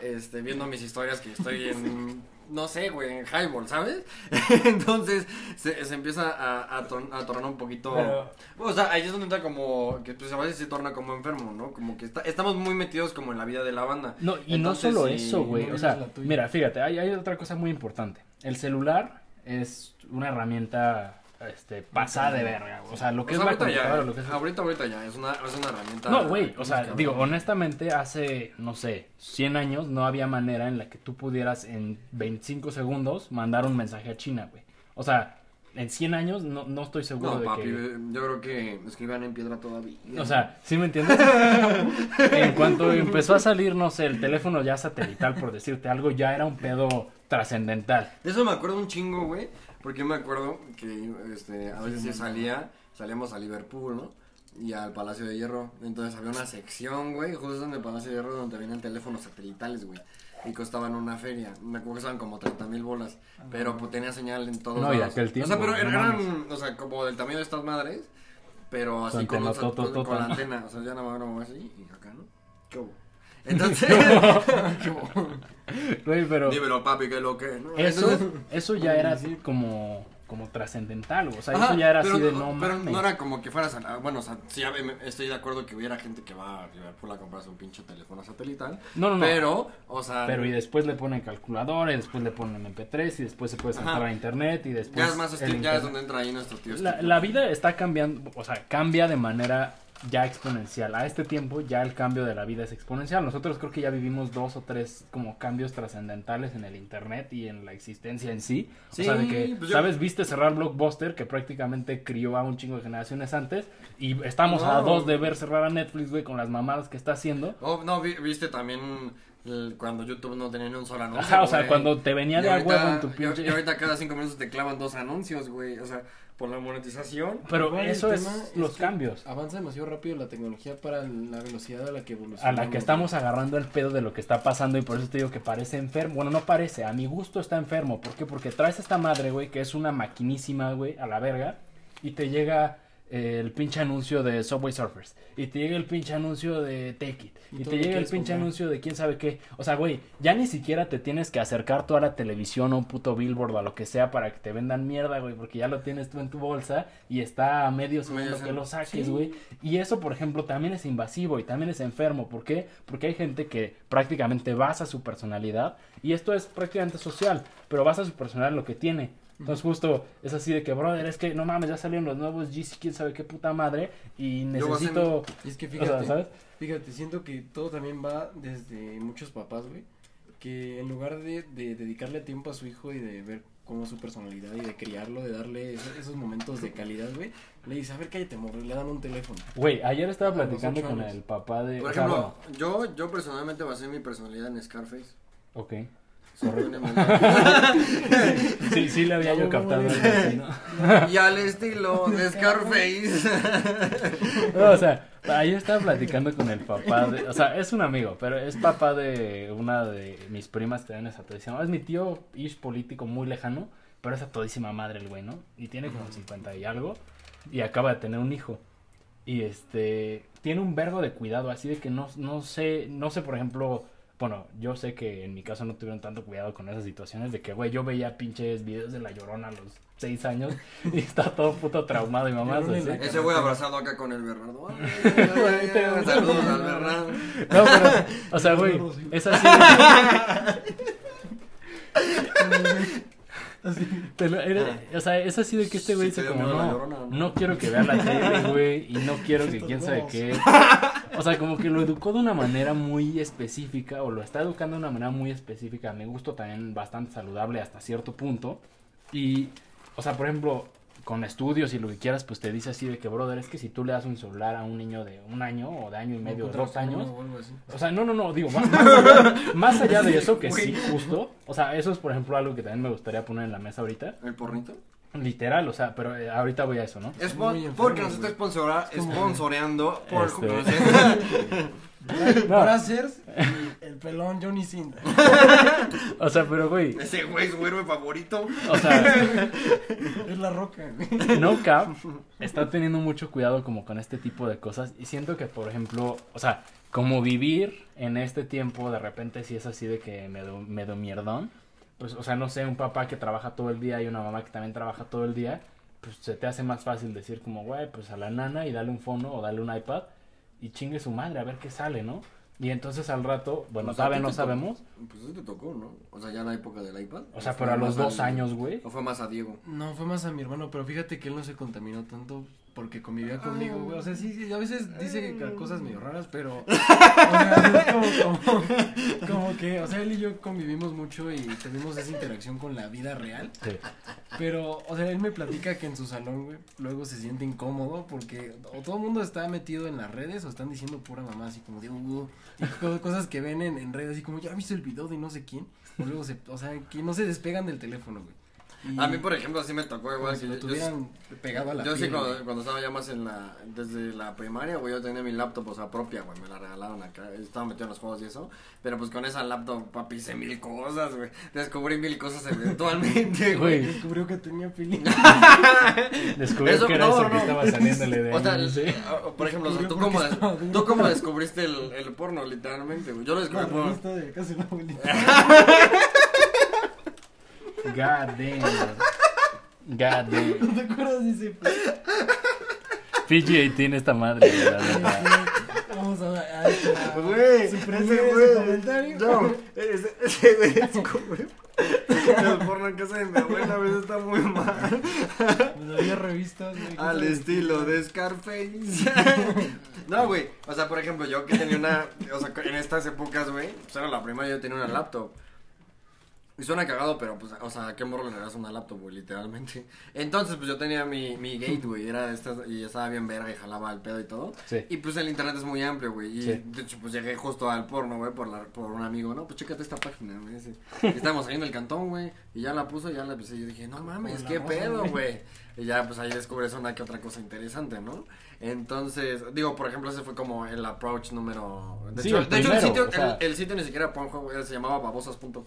Este, viendo mis historias que estoy en. No sé, güey, en Highball, ¿sabes? Entonces, se, se empieza a, a, tor- a tornar un poquito. Pero- O sea, ahí es donde entra como. Que pues a veces se torna como enfermo, ¿no? Como que está- estamos muy metidos como en la vida de la banda. No, y Entonces, no solo sí, eso, güey. no o sea, vives la tuya. mira, fíjate, hay, hay otra cosa muy importante. El celular es una herramienta este, pasada de verga. O sea, lo que O es sea, la ahorita ya, lo que es... ahorita, ahorita ya, es una, es una herramienta. No, güey, o sea, digo, honestamente, hace, no sé, 100 años no había manera en la que tú pudieras en 25 segundos mandar un mensaje a China, güey. O sea, en 100 años no, no estoy seguro No, de papi, que... yo creo que escriban en piedra todavía. O sea, ¿sí me entiendes? en cuanto empezó a salir, no sé, el teléfono ya satelital, por decirte algo, ya era un pedo trascendental. de eso me acuerdo un chingo, güey. Porque me acuerdo que este, a veces sí salía, salíamos a Liverpool, ¿no? Y al Palacio de Hierro. Entonces había una sección, güey, justo en el Palacio de Hierro donde venían teléfonos satelitales, güey. Y costaban una feria. Me acuerdo que estaban como 30 mil bolas. Pero pues tenía señal en todos No, y lados. aquel tiempo, O sea, pero no eran, o sea, como del tamaño de estas madres. Pero así Con con, la antena. O sea, ya nada más era así y acá, ¿no? ¿Qué hubo? Entonces, Güey, pero dímelo, papi, que es lo que, ¿no? eso, Entonces, eso ya era como, como trascendental, o sea, Ajá, eso ya era pero así de no- no Pero mames. no era como que fueras a. Bueno, o sea, sí, estoy de acuerdo que hubiera gente que va a Liverpool a comprarse un pinche teléfono satelital. No, no, no. Pero, o sea. Pero y después le ponen calculadora, y después le ponen MP3, y después se puede saltar Ajá. a internet, y después... Ya es más ya es donde entra ahí nuestro tío. La, la vida está cambiando, o sea, cambia de manera ya exponencial. A este tiempo ya el cambio de la vida es exponencial. Nosotros creo que ya vivimos dos o tres como cambios trascendentales en el internet y en la existencia en sí. Sí, o sea, de que, pues yo- ¿sabes? Viste cerrar Blockbuster, que prácticamente crió a un chingo de generaciones antes, y estamos a dos de ver cerrar a Netflix, güey, con las mamadas que está haciendo. Oh, no, vi- viste también cuando YouTube no tenía ni un solo anuncio. Ajá, o sea, güey. cuando te venía de a huevo en tu pinche... Y ahorita cada cinco minutos te clavan dos anuncios, güey. O sea, por la monetización. Pero eso es los cambios. Avanza demasiado rápido la tecnología para la velocidad a la que evoluciona. a la que estamos agarrando el pedo de lo que está pasando y por eso te digo que parece enfermo. Bueno, no parece, a mi gusto está enfermo. ¿Por qué? Porque traes esta madre, güey, que es una maquinísima, güey, a la verga. Y te llega el pinche anuncio de Subway Surfers. Y te llega el pinche anuncio de Take It. Y te llega el pinche comprar. anuncio de quién sabe qué. O sea, güey, ya ni siquiera te tienes que acercar toda la televisión o un puto billboard o a lo que sea para que te vendan mierda, güey. Porque ya lo tienes tú en tu bolsa y está a medio segundo que lo saques, Sí. güey. Y eso, por ejemplo, también es invasivo y también es enfermo. ¿Por qué? Porque hay gente que prácticamente basa su personalidad y esto es prácticamente social, pero basa su personalidad en lo que tiene. Entonces justo es así de que, brother, es que no mames, ya salieron los nuevos GC, quién sabe qué puta madre y necesito... Y es que O sea, fíjate, ¿sabes? fíjate, siento que todo también va desde muchos papás, güey, que en lugar de, de dedicarle tiempo a su hijo y de ver cómo es su personalidad y de criarlo, de darle esos, esos momentos de calidad, güey, le dice, a ver, cállate, morro, y le dan un teléfono. Güey, ayer estaba platicando con el papá de... Por ejemplo, yo, yo personalmente basé mi personalidad en Scarface. ok. Sí, sí le había yo captado ¿no? y al estilo de Scarface. No, o sea, ayer estaba platicando con el papá de, o sea, es un amigo, pero es papá de una de mis primas que esa tradición. Es mi tío ish político muy lejano, pero es a todísima madre el güey, ¿no? Y tiene como 50 y algo y acaba de tener un hijo. Y este tiene un vergo de cuidado, así de que no no sé, no sé, por ejemplo, bueno, yo sé que en mi caso no tuvieron tanto cuidado con esas situaciones de que, güey, yo veía pinches videos de la llorona a los 6 años y está todo puto traumado y mamá. Ese güey abrazado acá con el Bernardo. Saludos al Bernardo. No, pero, o sea, güey, es así. Lo- era- o sea, es así de que este güey dice como, no, llorona, ¿no?" no quiero que vea la tele, güey, y no quiero que quién sabe qué. O sea, como que lo educó de una manera muy específica, o lo está educando de una manera muy específica, mi gusto también bastante saludable hasta cierto punto. Y, o sea, por ejemplo, con estudios y lo que quieras, pues te dice así de que, brother, es que si tú le das un celular a un niño de un año, o de año y medio, de dos años, O o sea, no, no, no, digo, más, más allá, más allá de eso, que sí, justo. O sea, eso es, por ejemplo, algo que también me gustaría poner en la mesa ahorita. ¿El pornito? Literal, o sea, pero eh, ahorita voy a eso, ¿no? Es por- enfermo, porque nos está sponsora- Es sponsoreando por Este. No. Brazzers y el pelón Johnny Sin. O sea, pero, güey, Ese güey es su héroe favorito. o sea, Es la roca, güey. No Cap está teniendo mucho cuidado como con este tipo de cosas y siento que, por ejemplo, o sea, como vivir en este tiempo, de repente si es así de que me do, me do mierdón, pues, o sea, no sé, un papá que trabaja todo el día y una mamá que también trabaja todo el día, pues se te hace más fácil decir como, güey, pues a la nana y dale un fono o dale un iPad y chingue su madre a ver qué sale, ¿no? Y entonces al rato, bueno, Pues ti no te sabemos, Pues eso te tocó, ¿no? O sea, ya en la época del iPad. o sea, fue pero a los dos años, güey. O fue más a Diego. No, fue más a mi hermano, pero fíjate que él no se contaminó tanto porque convivía conmigo, güey. O sea, sí, sí, a veces dice cosas medio raras, pero. O sea, es como, como, como que, o sea, él y yo convivimos mucho y tenemos esa interacción con la vida real. Sí. Pero, o sea, él me platica que en su salón, güey, luego se siente incómodo porque o todo el mundo está metido en las redes o están diciendo pura mamá, así como de Hugo, y co- cosas que ven en, en redes, así como, ya viste el video de no sé quién. O luego se, o sea, que no se despegan del teléfono, güey. Y A mí, por ejemplo, así me tocó igual si que lo yo- yo- tuvieran pegado a la Yo sí, cuando, estaba ya más en la. Desde la primaria, güey, yo tenía mi laptop, o sea, propia, güey, me la regalaron acá. Estaba metido en los juegos y eso. Pero pues con esa laptop, papi, hice mil cosas, güey. Descubrí mil cosas eventualmente, güey. Descubrió que tenía feeling. descubrió Eso- que era no, eso no. que estaba saliéndole de O sea, ahí, ¿sí? por ejemplo, o sea, ¿tú, cómo, tú cómo descubriste el, el porno, literalmente, güey. Yo lo descubrí por. de casi la abuelita. God damn. God damn. ¿No te acuerdas de ese? PGA tiene esta madre, güey, la neta. Vamos a, a Güey, ese comentario. No, ese, ese güey es como. El porno en casa de mi abuela a veces está muy mal. Pues había revistas, güey. Al estilo de Scarface. No, güey. O sea, por ejemplo, yo que tenía una. O sea, en estas épocas, güey. Pues era la primera, yo tenía una laptop. Y suena cagado, pero pues, o sea, ¿qué morro le das una laptop, güey? Literalmente. Entonces, pues yo tenía mi, mi gate, güey. Era de estas. Y estaba bien verga y jalaba el pedo y todo. Sí. Y pues el internet es muy amplio, güey. Y Sí. de hecho, pues llegué justo al porno, güey, por, la- por un amigo, ¿no? Pues chécate esta página, güey. Y estábamos ahí en el cantón, güey. Y ya la puso, ya la empecé. Y yo dije, no mames, qué pedo, güey. Y ya, pues ahí descubres una que otra cosa interesante, ¿no? Entonces, digo, por ejemplo, ese fue como el approach número. De Sí, hecho, el de hecho, el, primero, sitio, o sea- el, el sitio ni siquiera era Pornhub, se llamaba babosas.com.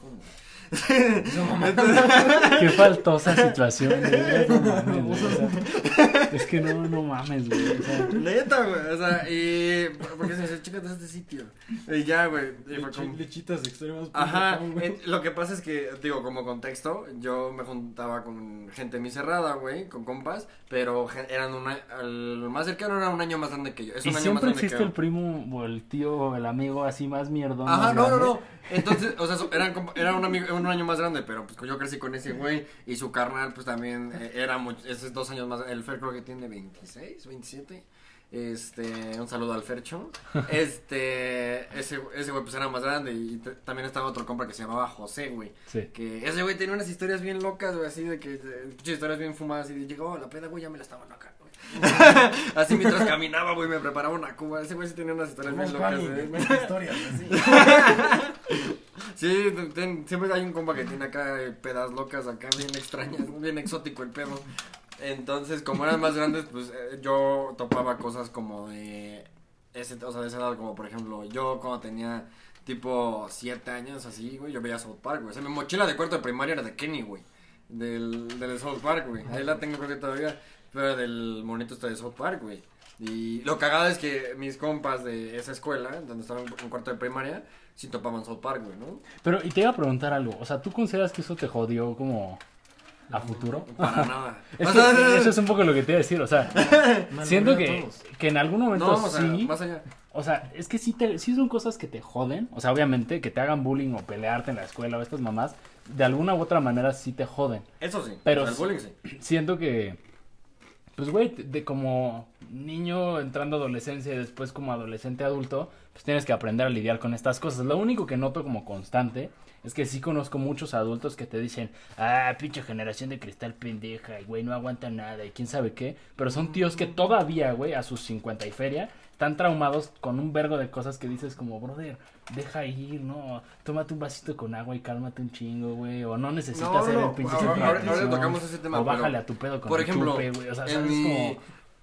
güey. Qué faltosa situación, güey. No mames, güey, o sea, es que no, no mames, güey. O sea, Neta, güey. O sea, y. Porque se dice, chécate este sitio. Y ya, güey. Y fue como. Lechitas extremas. Ajá, güey. lo que pasa es que, digo, como contexto, yo me juntaba con gente muy cerrada, güey, con compas, pero eran una, el más cercano era un año más grande que yo, es y un año más siempre grande existe que el primo o el tío o el amigo así más mierdón. Ajá, más no, no, grande. no, entonces, o sea, eran, era un amigo, un año más grande, pero pues yo crecí con ese güey, y su carnal, pues también, eh, era mucho, ese es dos años más, el Fer creo que tiene 26, 27, este, un saludo al Fercho, este, ese, ese güey pues era más grande, y también estaba otro compa que se llamaba José, güey, Sí. que ese güey tenía unas historias bien locas, güey, así de que, muchas historias bien fumadas, y de, llegó la peda, güey, ya me la estaba loca, güey. así mientras caminaba, güey, me preparaba una cuba, ese güey sí tenía unas historias bien locas, güey. historias, así. Sí, siempre hay un compa que tiene acá eh, pedas locas, acá bien extrañas, bien exótico el pedo. Entonces, como eran más grandes, pues eh, yo topaba cosas como de ese, o sea, de esa edad, como por ejemplo, yo cuando tenía tipo siete años, así, güey, yo veía South Park, güey. O sea, mi mochila de cuarto de primaria era de Kenny, güey. Del, del South Park, güey. Ahí la tengo creo que todavía. Pero del monito está de South Park, güey. Y lo cagado es que mis compas de esa escuela, donde estaba en cuarto de primaria, sí topaban South Park, güey, ¿no? Pero, y te iba a preguntar algo. O sea, ¿tú consideras que eso te jodió como a futuro? Para nada. Eso es un poco lo que te iba a decir, o sea, siento que, que en algún momento No, o sea, sí, más allá. o sea, es que sí, te, sí son cosas que te joden, o sea, obviamente que te hagan bullying o pelearte en la escuela o estas mamás, de alguna u otra manera sí te joden. Eso sí. Pero o sea, el bullying sí. Siento que, pues güey, de como niño entrando a adolescencia y después como adolescente adulto, pues tienes que aprender a lidiar con estas cosas. Lo único que noto como constante es que sí conozco muchos adultos que te dicen, ah, pinche generación de cristal pendeja, y güey, no aguanta nada, y quién sabe qué. Pero son tíos que todavía, güey, a sus 50 y feria, están traumados con un vergo de cosas que dices como, brother, deja ir, ¿no? Tómate un vasito con agua y cálmate un chingo, güey. O no necesitas No, hacer no, el pinche ahora- ahora- ahora tocamos ese tema, O bájale a tu pedo con Por el ejemplo, chupe, güey. O sea, en, ¿sabes? mi, Como...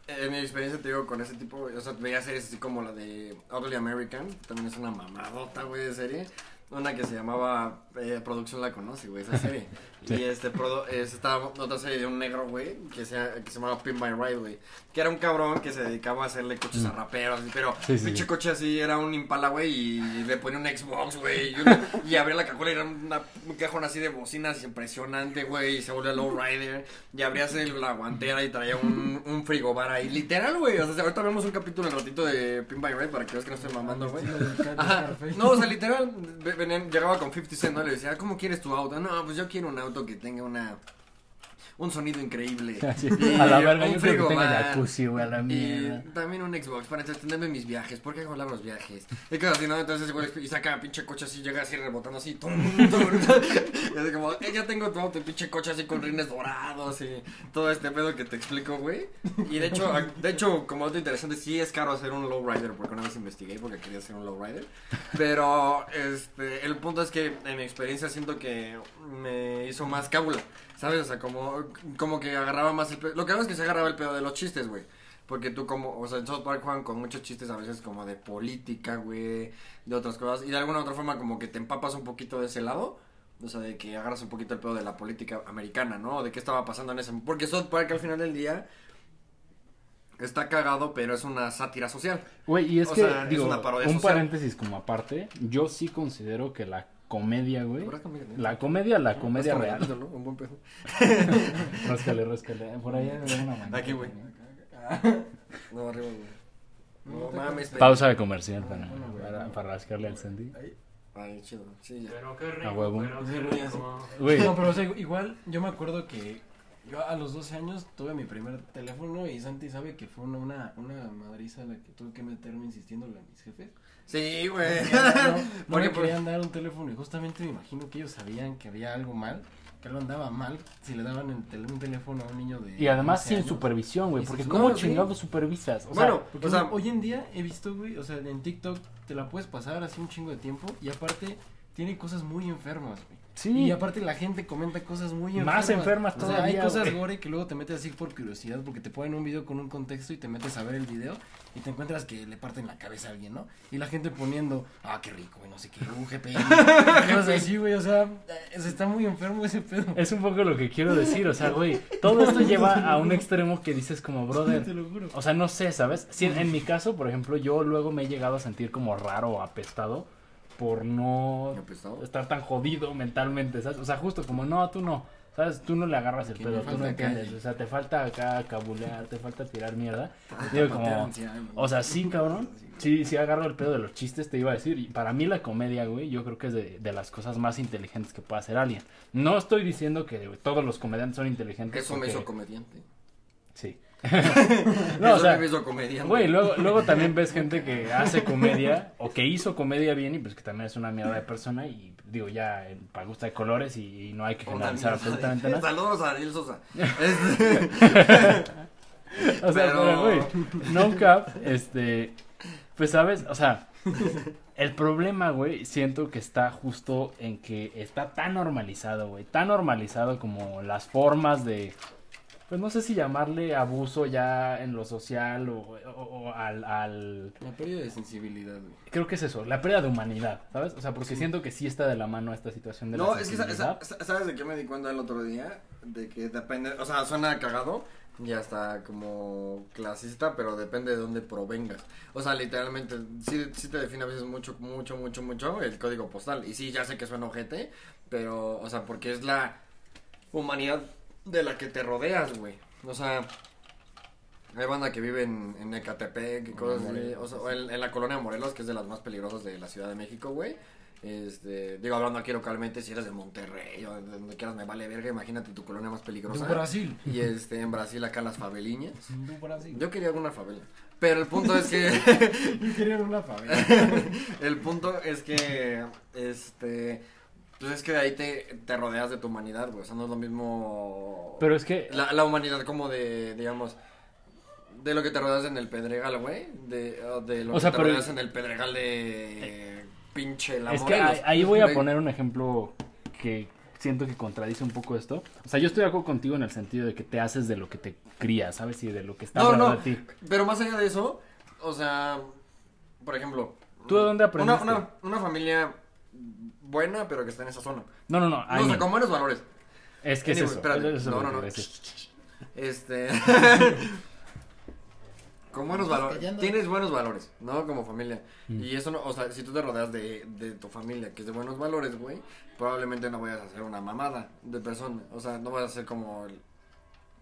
en mi experiencia te digo con ese tipo, o sea, veía series así como la de Ugly American, también es una mamadota, güey, de serie. Una que se llamaba eh, Producción la conoce, güey, esa serie. Sí. Y este, produ- estaba otra serie de un negro, güey, que se, que se llamaba Pin My Ride, güey. Que era un cabrón que se dedicaba a hacerle coches a raperos, así, pero Sí, sí, pinche sí. coche así era un Impala, güey, y le ponía un Xbox, güey. Y, y abría la cajuela y era una, un cajón así de bocinas impresionante, güey, y se volvía lowrider. Y abrías la guantera y traía un, un frigobar ahí, literal, güey. O sea, ahorita vemos un capítulo el ratito de Pin by Ride para que veas que no estoy mamando, güey. Car- Ajá. No, o sea, literal, ve- llegaba con 50 Cent, ¿no? Le decía, ¿cómo quieres tu auto? No, pues yo quiero un auto que tenga una... Un sonido increíble. Sí, Y a la verga, un yo creo que tenga jacuzzi, güey, a la Y mierda. también un Xbox para entretenerme en mis viajes. ¿Por qué hago los viajes? Y cosas así, ¿no? Entonces, güey, y saca pinche coche así, llega así rebotando así. tum, tum. y así como, eh, ya tengo tu auto, y pinche coche así con rines dorados y todo este pedo que te explico, güey. Y de hecho, de hecho, como dato interesante, sí es caro hacer un lowrider, porque una vez investigué porque quería hacer un lowrider. Pero, este, el punto es que en mi experiencia siento que me hizo más cábula. ¿Sabes? O sea, como, como que agarraba más el pedo. Lo que hago es que se agarraba el pedo de los chistes, güey. Porque tú como, o sea, en South Park juegan con muchos chistes a veces como de política, güey, de otras cosas. Y de alguna u otra forma como que te empapas un poquito de ese lado. O sea, de que agarras un poquito el pedo de la política americana, ¿no? De qué estaba pasando en ese... Porque South Park al final del día está cagado, pero es una sátira social. Güey, y es O que, sea, es digo, una parodia un social. paréntesis como aparte, yo sí considero que la comedia, güey. Habrá comedia, ¿no? La comedia, la comedia real. ¿no? Un buen pedo. Ráscale, ráscale. Por ahí de una manita. Aquí, güey. No, arriba, güey. No, mames, Pausa de comercial para, para, para rascarle al Sandy. Ay, chido. Sí, ya. Pero qué rico, A huevo. pero No, pero o sea, igual yo me acuerdo que yo a los 12 años tuve mi primer teléfono y Santi sabe que fue una, una, una madriza a la que tuve que meterme insistiéndole a mis jefes. Sí, güey. No, no Porque, me querían dar un teléfono y justamente me imagino que ellos sabían que había algo mal, que algo andaba mal si le daban el tel- un teléfono a un niño de y además 11 sin años. supervisión, güey. Porque ¿cómo no, sí. chingados supervisas? O sea, Bueno, Porque o sea, hoy en día he visto, güey, o sea, en TikTok te la puedes pasar así un chingo de tiempo y aparte tiene cosas muy enfermas, güey. sí. Y aparte la gente comenta cosas muy enfermas. Más enfermas O sea, hay todavía, cosas güey. gore que luego te metes así por curiosidad porque te ponen un video con un contexto y te metes a ver el video y te encuentras que le parten la cabeza a alguien, ¿no? Y la gente poniendo, ah, qué rico, güey, no sé qué, un GPI. cosas así, güey, o sea, eh, se está muy enfermo ese pedo. Es un poco lo que quiero decir, o sea, güey, todo esto lleva a un extremo que dices como, brother, Te lo juro. o sea, no sé, ¿sabes? Si en, en mi caso, por ejemplo, yo luego me he llegado a sentir como raro o apestado por no Apestado. estar tan jodido mentalmente, ¿sabes? O sea, justo como, no, tú no, ¿sabes? Tú no le agarras el pedo, me tú no entiendes, calle. o sea, te falta acá cabulear, te falta tirar mierda. Digo, como, o sea, sí, cabrón. Sí, sí agarro el pedo de los chistes, te iba a decir. Y para mí la comedia, güey, yo creo que es de, de las cosas más inteligentes que puede hacer alguien. No estoy diciendo que güey, todos los comediantes son inteligentes. Eso me porque- hizo comediante. Sí. no, o Eso sea, me hizo comediante. güey, luego, luego también ves gente que hace comedia o que hizo comedia bien y pues que también es una mierda de persona y digo ya para gusto de colores y, y no hay que generalizar absolutamente nada. Saludos a Ariel Sosa. Este, O sea, pero, güey, no cap, este, pues sabes, o sea, el problema, güey, siento que está justo en que está tan normalizado, güey, tan normalizado como las formas de, pues no sé si llamarle abuso ya en lo social o, o- o al, al, La pérdida de sensibilidad, güey. creo que es eso, la pérdida de humanidad, ¿sabes? O sea, porque siento que sí está de la mano esta situación de No, la es que ¿sabes de qué me di cuenta el otro día? De que depende, o sea, suena cagado, ya está como clasista, pero depende de dónde provengas. O sea, literalmente, sí, sí te define a veces mucho, mucho, mucho, mucho el código postal. Y sí, ya sé que suena ojete, pero, o sea, porque es la humanidad de la que te rodeas, güey. O sea, hay banda que vive en, en Ecatepec y cosas así, o sea, o en, en la colonia Morelos, que es de las más peligrosas de la Ciudad de México, güey. Este, digo, hablando aquí localmente, si eres de Monterrey o de donde quieras me vale verga, imagínate tu colonia más peligrosa. Du Brasil. Y este, en Brasil acá las faveliñas. Brasil. Yo quería alguna favela. Pero el punto es que, Yo quería una favela. el punto es que, este, pues es que de ahí te, te rodeas de tu humanidad, güey. O sea, no es lo mismo. Pero es que, La, la humanidad como de, digamos, de lo que te rodeas en el Pedregal, güey. De, de lo O que sea, te pero- rodeas en el Pedregal de pinche la Es que ahí, voy a poner un ejemplo que siento que contradice un poco esto. O sea, yo estoy de acuerdo contigo en el sentido de que te haces de lo que te crías, ¿sabes? Y de lo que está No, de ti. pero más allá de eso, o sea, por ejemplo. ¿Tú de dónde aprendiste? Una, una, una familia buena, pero que está en esa zona. No, no, no. No, o sea, con buenos valores. es que Anyway, es eso. espérate. eso No, no, no. Este. con buenos valores. Tienes buenos valores, ¿no? Como familia. Mm. Y eso no, o sea, si tú te rodeas de, de tu familia, que es de buenos valores, güey, probablemente no vayas a hacer una mamada de persona. O sea, no vas a hacer como el-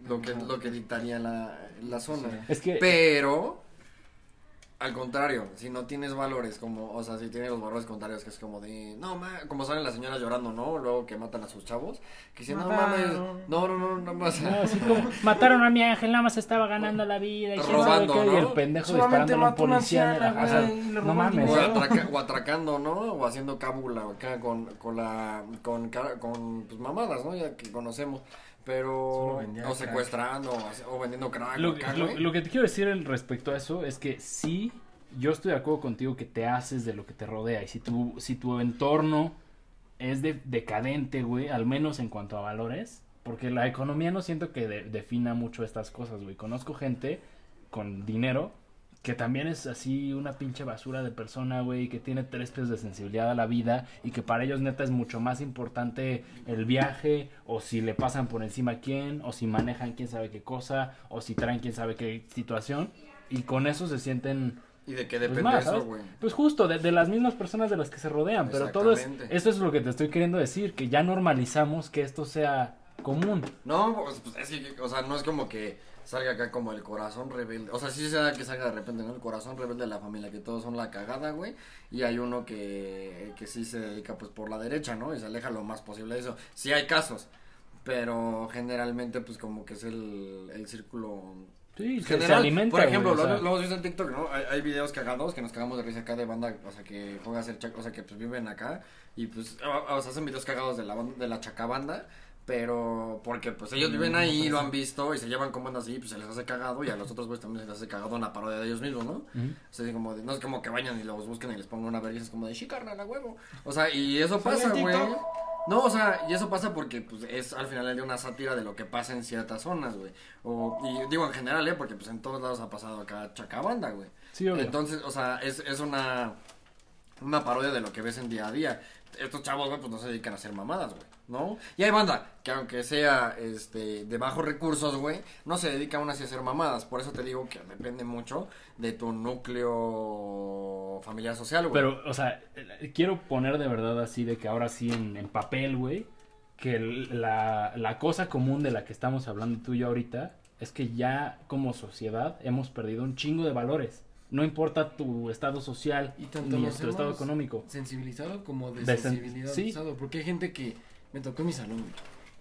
lo que, lo que dictaría la, la zona. Es que, Pero, al contrario, si no tienes valores, como, o sea, si tienes los valores contrarios, que es como de, no, ma, como salen las señoras llorando, ¿no? Luego que matan a sus chavos, que dicen, no mames, no, no, no, no más. no, así como mataron a mi ángel, nada más estaba ganando la vida. Y, Robando, qué, y el pendejo Solamente disparando a un policía. anciana, o sea, y le no mames. O, atraca- o atracando, ¿no? O haciendo cábula acá con, con la, con, con, pues, mamadas, ¿no? Ya que conocemos. Pero, o secuestrando, o, vendiendo crack, Lo, acá, lo- que te quiero decir respecto a eso es que sí, yo estoy de acuerdo contigo que te haces de lo que te rodea. Y si tu, si tu entorno es de- decadente, güey, al menos en cuanto a valores, porque la economía no siento que de- defina mucho estas cosas, güey. Conozco gente con dinero que también es así una pinche basura de persona, güey, que tiene tres pies de sensibilidad a la vida y que para ellos neta es mucho más importante el viaje o si le pasan por encima a quién o si manejan quién sabe qué cosa o si traen quién sabe qué situación y con eso se sienten ¿Y de qué pues, depende más, eso, güey? Pues justo, de, de las mismas personas de las que se rodean, pero todo es, eso es lo que te estoy queriendo decir, que ya normalizamos que esto sea común. No, pues, pues, es que, o sea, no es como que salga acá como el corazón rebelde. O sea, sí se da que salga de repente, ¿no? El corazón rebelde de la familia, que todos son la cagada, güey. Y hay uno que, que sí se dedica, pues, por la derecha, ¿no? Y se aleja lo más posible de eso. Sí hay casos, pero generalmente, pues, como que es el, el círculo Sí, se, se general, alimenta. por ejemplo, güey, o lo, sea, lo hemos visto en TikTok, ¿no? Hay, hay videos cagados que nos cagamos de risa acá de banda, o sea, que juega a ser chac- o sea, que pues viven acá y pues, o, o sea, hacen videos cagados de la de la chacabanda, pero porque pues ellos viven ahí, lo han visto y se llevan como así, pues se les hace cagado y a los otros güeyes también se les hace cagado una parodia de ellos mismos, ¿no? Ujú. O sea, como de- no es como que vayan y los busquen y les pongan una verga, es como de, sí, carnal, a huevo. O sea, y eso pasa, güey. No, o sea, y eso pasa porque pues es al final de una sátira de lo que pasa en ciertas zonas, güey. O, y digo en general, ¿eh? Porque pues en todos lados ha pasado acá chacabanda, güey. Sí, obvio. Entonces, o sea, es, es una, una parodia de lo que ves en día a día. Estos chavos, güey, pues no se dedican a hacer mamadas, güey, ¿no? Y hay banda que aunque sea, este, de bajos recursos, güey, no se dedica aún así a hacer mamadas. Por eso te digo que depende mucho de tu núcleo familiar social, güey. Pero, o sea, quiero poner de verdad así de que ahora sí en, en papel, güey, que la, la cosa común de la que estamos hablando tú y yo ahorita es que ya como sociedad hemos perdido un chingo de valores. No importa tu estado social Y tanto ni tu estado económico. Sensibilizado como Desen- desensibilizado. Porque hay gente que me tocó en mi salón, güey,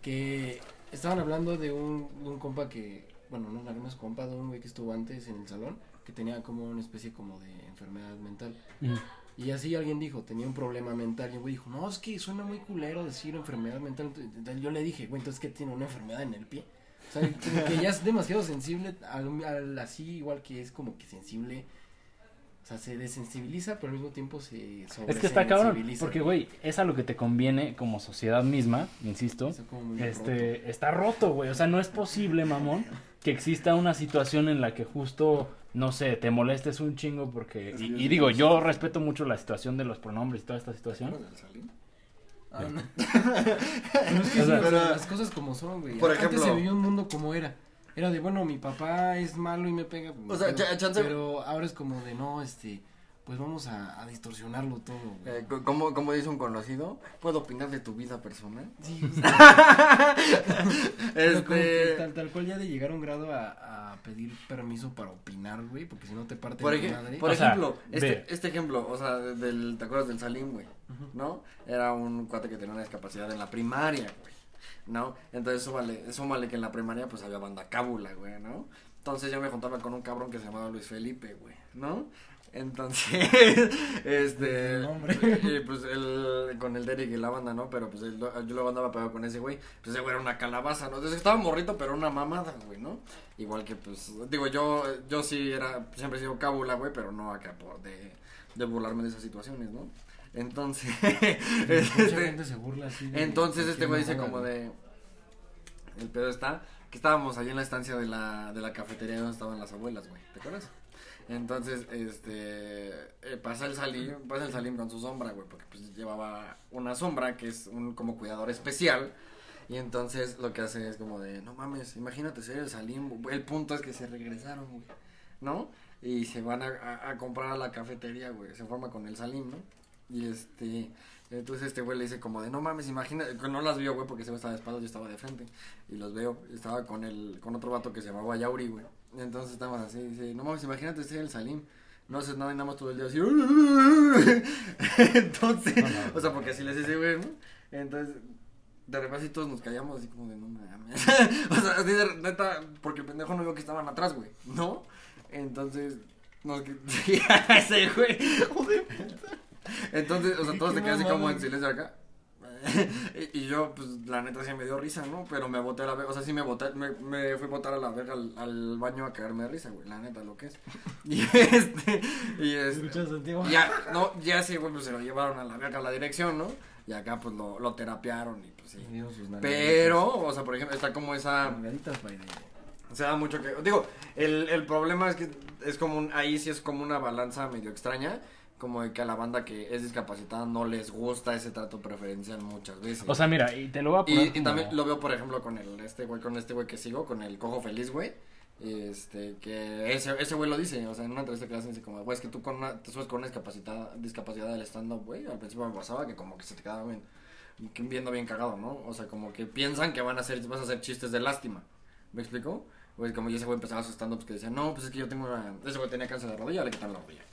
que estaban hablando de un, de un compa que, bueno, no, no es compa, de un güey que estuvo antes en el salón, que tenía como una especie como de enfermedad mental. Mm. Y así alguien dijo, tenía un problema mental. Y el güey dijo, no, es que suena muy culero decir enfermedad mental. Yo le dije, güey, entonces que tiene una enfermedad en el pie. O sea, que ya es demasiado sensible, al, al- así igual que es como que sensible. O sea, se desensibiliza, pero al mismo tiempo se Es que está cabrón, porque, güey, es a lo que te conviene como sociedad misma, insisto. Está Este, está roto, güey. O sea, no es posible, mamón, que exista una situación en la que justo, no sé, te molestes un chingo porque... Y, y digo, yo respeto mucho la situación de los pronombres y toda esta situación. Ah, no. Pero es que O sea, pero- las cosas como son, güey. Por Antes ejemplo- se vivía un mundo como era. Era de, bueno, mi papá es malo y me pega. O sea, pero, chance- pero ahora es como de, no, este, pues vamos a, a distorsionarlo todo, güey. Eh, co- como, como dice un conocido, ¿puedo opinar de tu vida personal? Sí, que este... tal, tal cual ya de llegar a un grado a, a pedir permiso para opinar, güey, porque si no te parte Por, la ej- madre. por O sea, ejemplo, ve. este, este ejemplo, o sea, del, ¿te acuerdas del Salim, güey? ¿No? Era un cuate que tenía una discapacidad en la primaria, güey. ¿No? Entonces, súmale, súmale que en la primaria, pues, había banda cábula, güey, ¿no? Entonces, yo me juntaba con un cabrón que se llamaba Luis Felipe, güey, ¿no? Entonces, este, y pues él, con el Derek y la banda, ¿no? Pero pues él- yo luego andaba pegado con ese güey, pues ese güey era una calabaza, ¿no? Entonces estaba morrito, pero una mamada, güey, ¿no? Igual que pues, digo, yo, yo sí era, siempre he sido cábula, güey, pero no acá por de, de burlarme de esas situaciones, ¿no? Entonces, Mucha este, gente se burla así. de entonces este güey dice como de, el pedo está, que estábamos allí en la estancia de la, de la cafetería donde estaban las abuelas, güey, ¿te acuerdas? Entonces, este, eh, pasa el Salim, pasa el Salim con su sombra, güey, porque pues llevaba una sombra que es un como cuidador especial. Y entonces lo que hace es como de, no mames, imagínate ser el Salim. El punto es que se regresaron, güey, ¿no? Y se van a, a- a comprar a la cafetería, güey, se forma con el Salim, ¿no? Y este, entonces este güey le dice como de, no mames, imagínate, que no las vio, güey, porque ese güey estaba de espaldas, yo estaba de frente. Y los veo, estaba con el, con otro vato que se llamaba Yauri, güey. Entonces estaban así, dice, no mames, imagínate ser el Salim. No haces nada y nada más todo el día así. Entonces, o sea, porque así les dice, güey, ¿no? Entonces, de repente así todos nos callamos así como de, no mames. o sea, así de neta, porque el pendejo no vio que estaban atrás, güey, ¿no? Entonces, nos ese güey, joder. Entonces, o sea, todos se quedan así como en silencio acá. y, y yo, pues, la neta sí me dio risa, ¿no? Pero me boté a la verga, o sea, sí me boté, me, me fui a botar a la verga al, al baño a cagarme de risa, güey, la neta, lo que es. Y este, y este, ya, no, ya sí, güey, pues se lo llevaron a la verga a la dirección, ¿no? Y acá, pues, lo, lo terapiaron y, pues, sí. Pero, o sea, por ejemplo, está como esa... Se da mucho que... Digo, el, el problema es que es como un... Ahí sí es como una balanza medio extraña. Como de que a la banda que es discapacitada no les gusta ese trato preferencial muchas veces. O sea, mira, y te lo voy a poner y, también lo veo, por ejemplo, con el este güey, con este güey que sigo, con el cojo feliz, güey. Este, que ese, ese güey lo dice, o sea, en una entrevista que le hacen, dice como, güey, es que tú con una, te subes con una discapacidad, discapacidad del stand-up, güey, al principio me pasaba que como que se te quedaba bien, viendo bien cagado, ¿no? O sea, como que piensan que van a hacer, vas a hacer chistes de lástima, ¿me explico? Güey, como ya ese güey empezaba sus stand-ups que decía, no, pues es que yo tengo una, ese güey tenía cáncer de rodilla, le quitan la rodilla,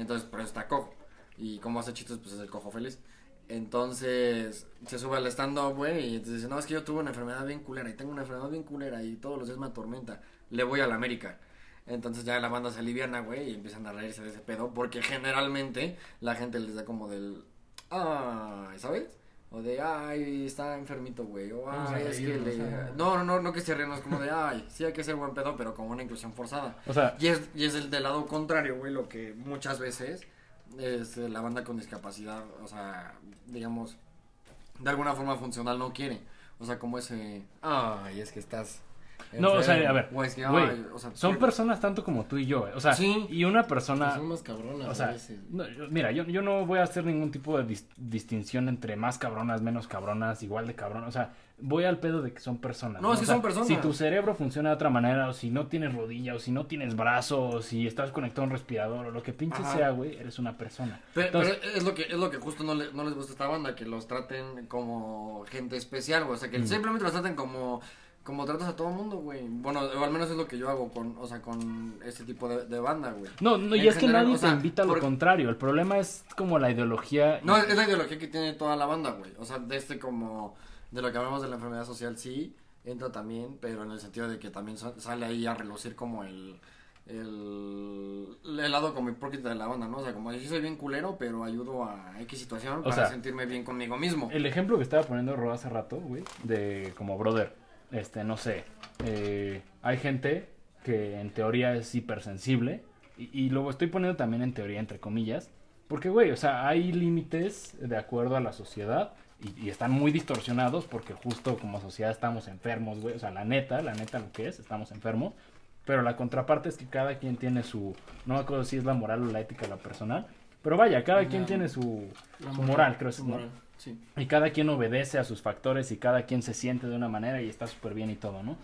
entonces, por eso está cojo, y como hace chistes, pues es el cojo feliz. Entonces se sube al stand-up, güey, y entonces dice, no, es que yo tuve una enfermedad bien culera y tengo una enfermedad bien culera y todos los días me atormenta. Le voy a la América. Entonces ya la banda se aliviana, güey, y empiezan a reírse de ese pedo, porque generalmente la gente les da como del, ay, ¿sabes? O de, ay, está enfermito, güey, o ay, es que le... No, no, no, no que se ríen, no es como de, ay, sí hay que ser buen pedo, pero con una inclusión forzada. O sea, Y es, y es el del lado contrario, güey, lo que muchas veces es eh, la banda con discapacidad, o sea, digamos, de alguna forma funcional no quiere. O sea, como ese, ay, es que estás... No, o sea, enfermo", a ver, o es que, güey, "Ay", o sea, son personas tanto como tú y yo, o sea, Sí. y una persona, Son más cabronas o a sea, veces. no, mira, yo, yo no voy a hacer ningún tipo de dis- distinción entre más cabronas, menos cabronas, igual de cabronas, o sea, voy al pedo de que son personas. No, es O que sea, son personas. Si tu cerebro funciona de otra manera, o si no tienes rodilla, o si no tienes brazo, o si estás conectado a un respirador, o lo que pinche Ajá. sea, güey, eres una persona. Pero, Entonces, pero es lo que es lo que justo no, le- no les gusta a esta banda, que los traten como gente especial, güey. O sea, que Mm. simplemente los traten como, como tratas a todo mundo, güey. Bueno, o al menos es lo que yo hago con, o sea, con este tipo de, de banda, güey. no, no, y en es que nadie o sea, te invita a lo por- contrario, el problema es como la ideología. No, es la ideología que tiene toda la banda, güey. O sea, de este como, de lo que hablamos de la enfermedad social, sí, entra también, pero en el sentido de que también sa- sale ahí a relucir como el, el, el lado como hipócrita de la banda, ¿no? O sea, como yo soy bien culero, pero ayudo a X situación O para sea, sentirme bien conmigo mismo. El ejemplo que estaba poniendo Ro hace rato, güey, de como brother, este, no sé, eh, hay gente que en teoría es hipersensible y, y lo estoy poniendo también en teoría entre comillas, porque, güey, o sea, hay límites de acuerdo a la sociedad y, y están muy distorsionados porque justo como sociedad estamos enfermos, güey, o sea, la neta, la neta lo que es, estamos enfermos, pero la contraparte es que cada quien tiene su, no me acuerdo si es la moral o la ética la personal, pero vaya, cada quien tiene su, su moral, creo que es, ¿no? Sí. y cada quien obedece a sus factores y cada quien se siente de una manera y está súper bien y todo, ¿no?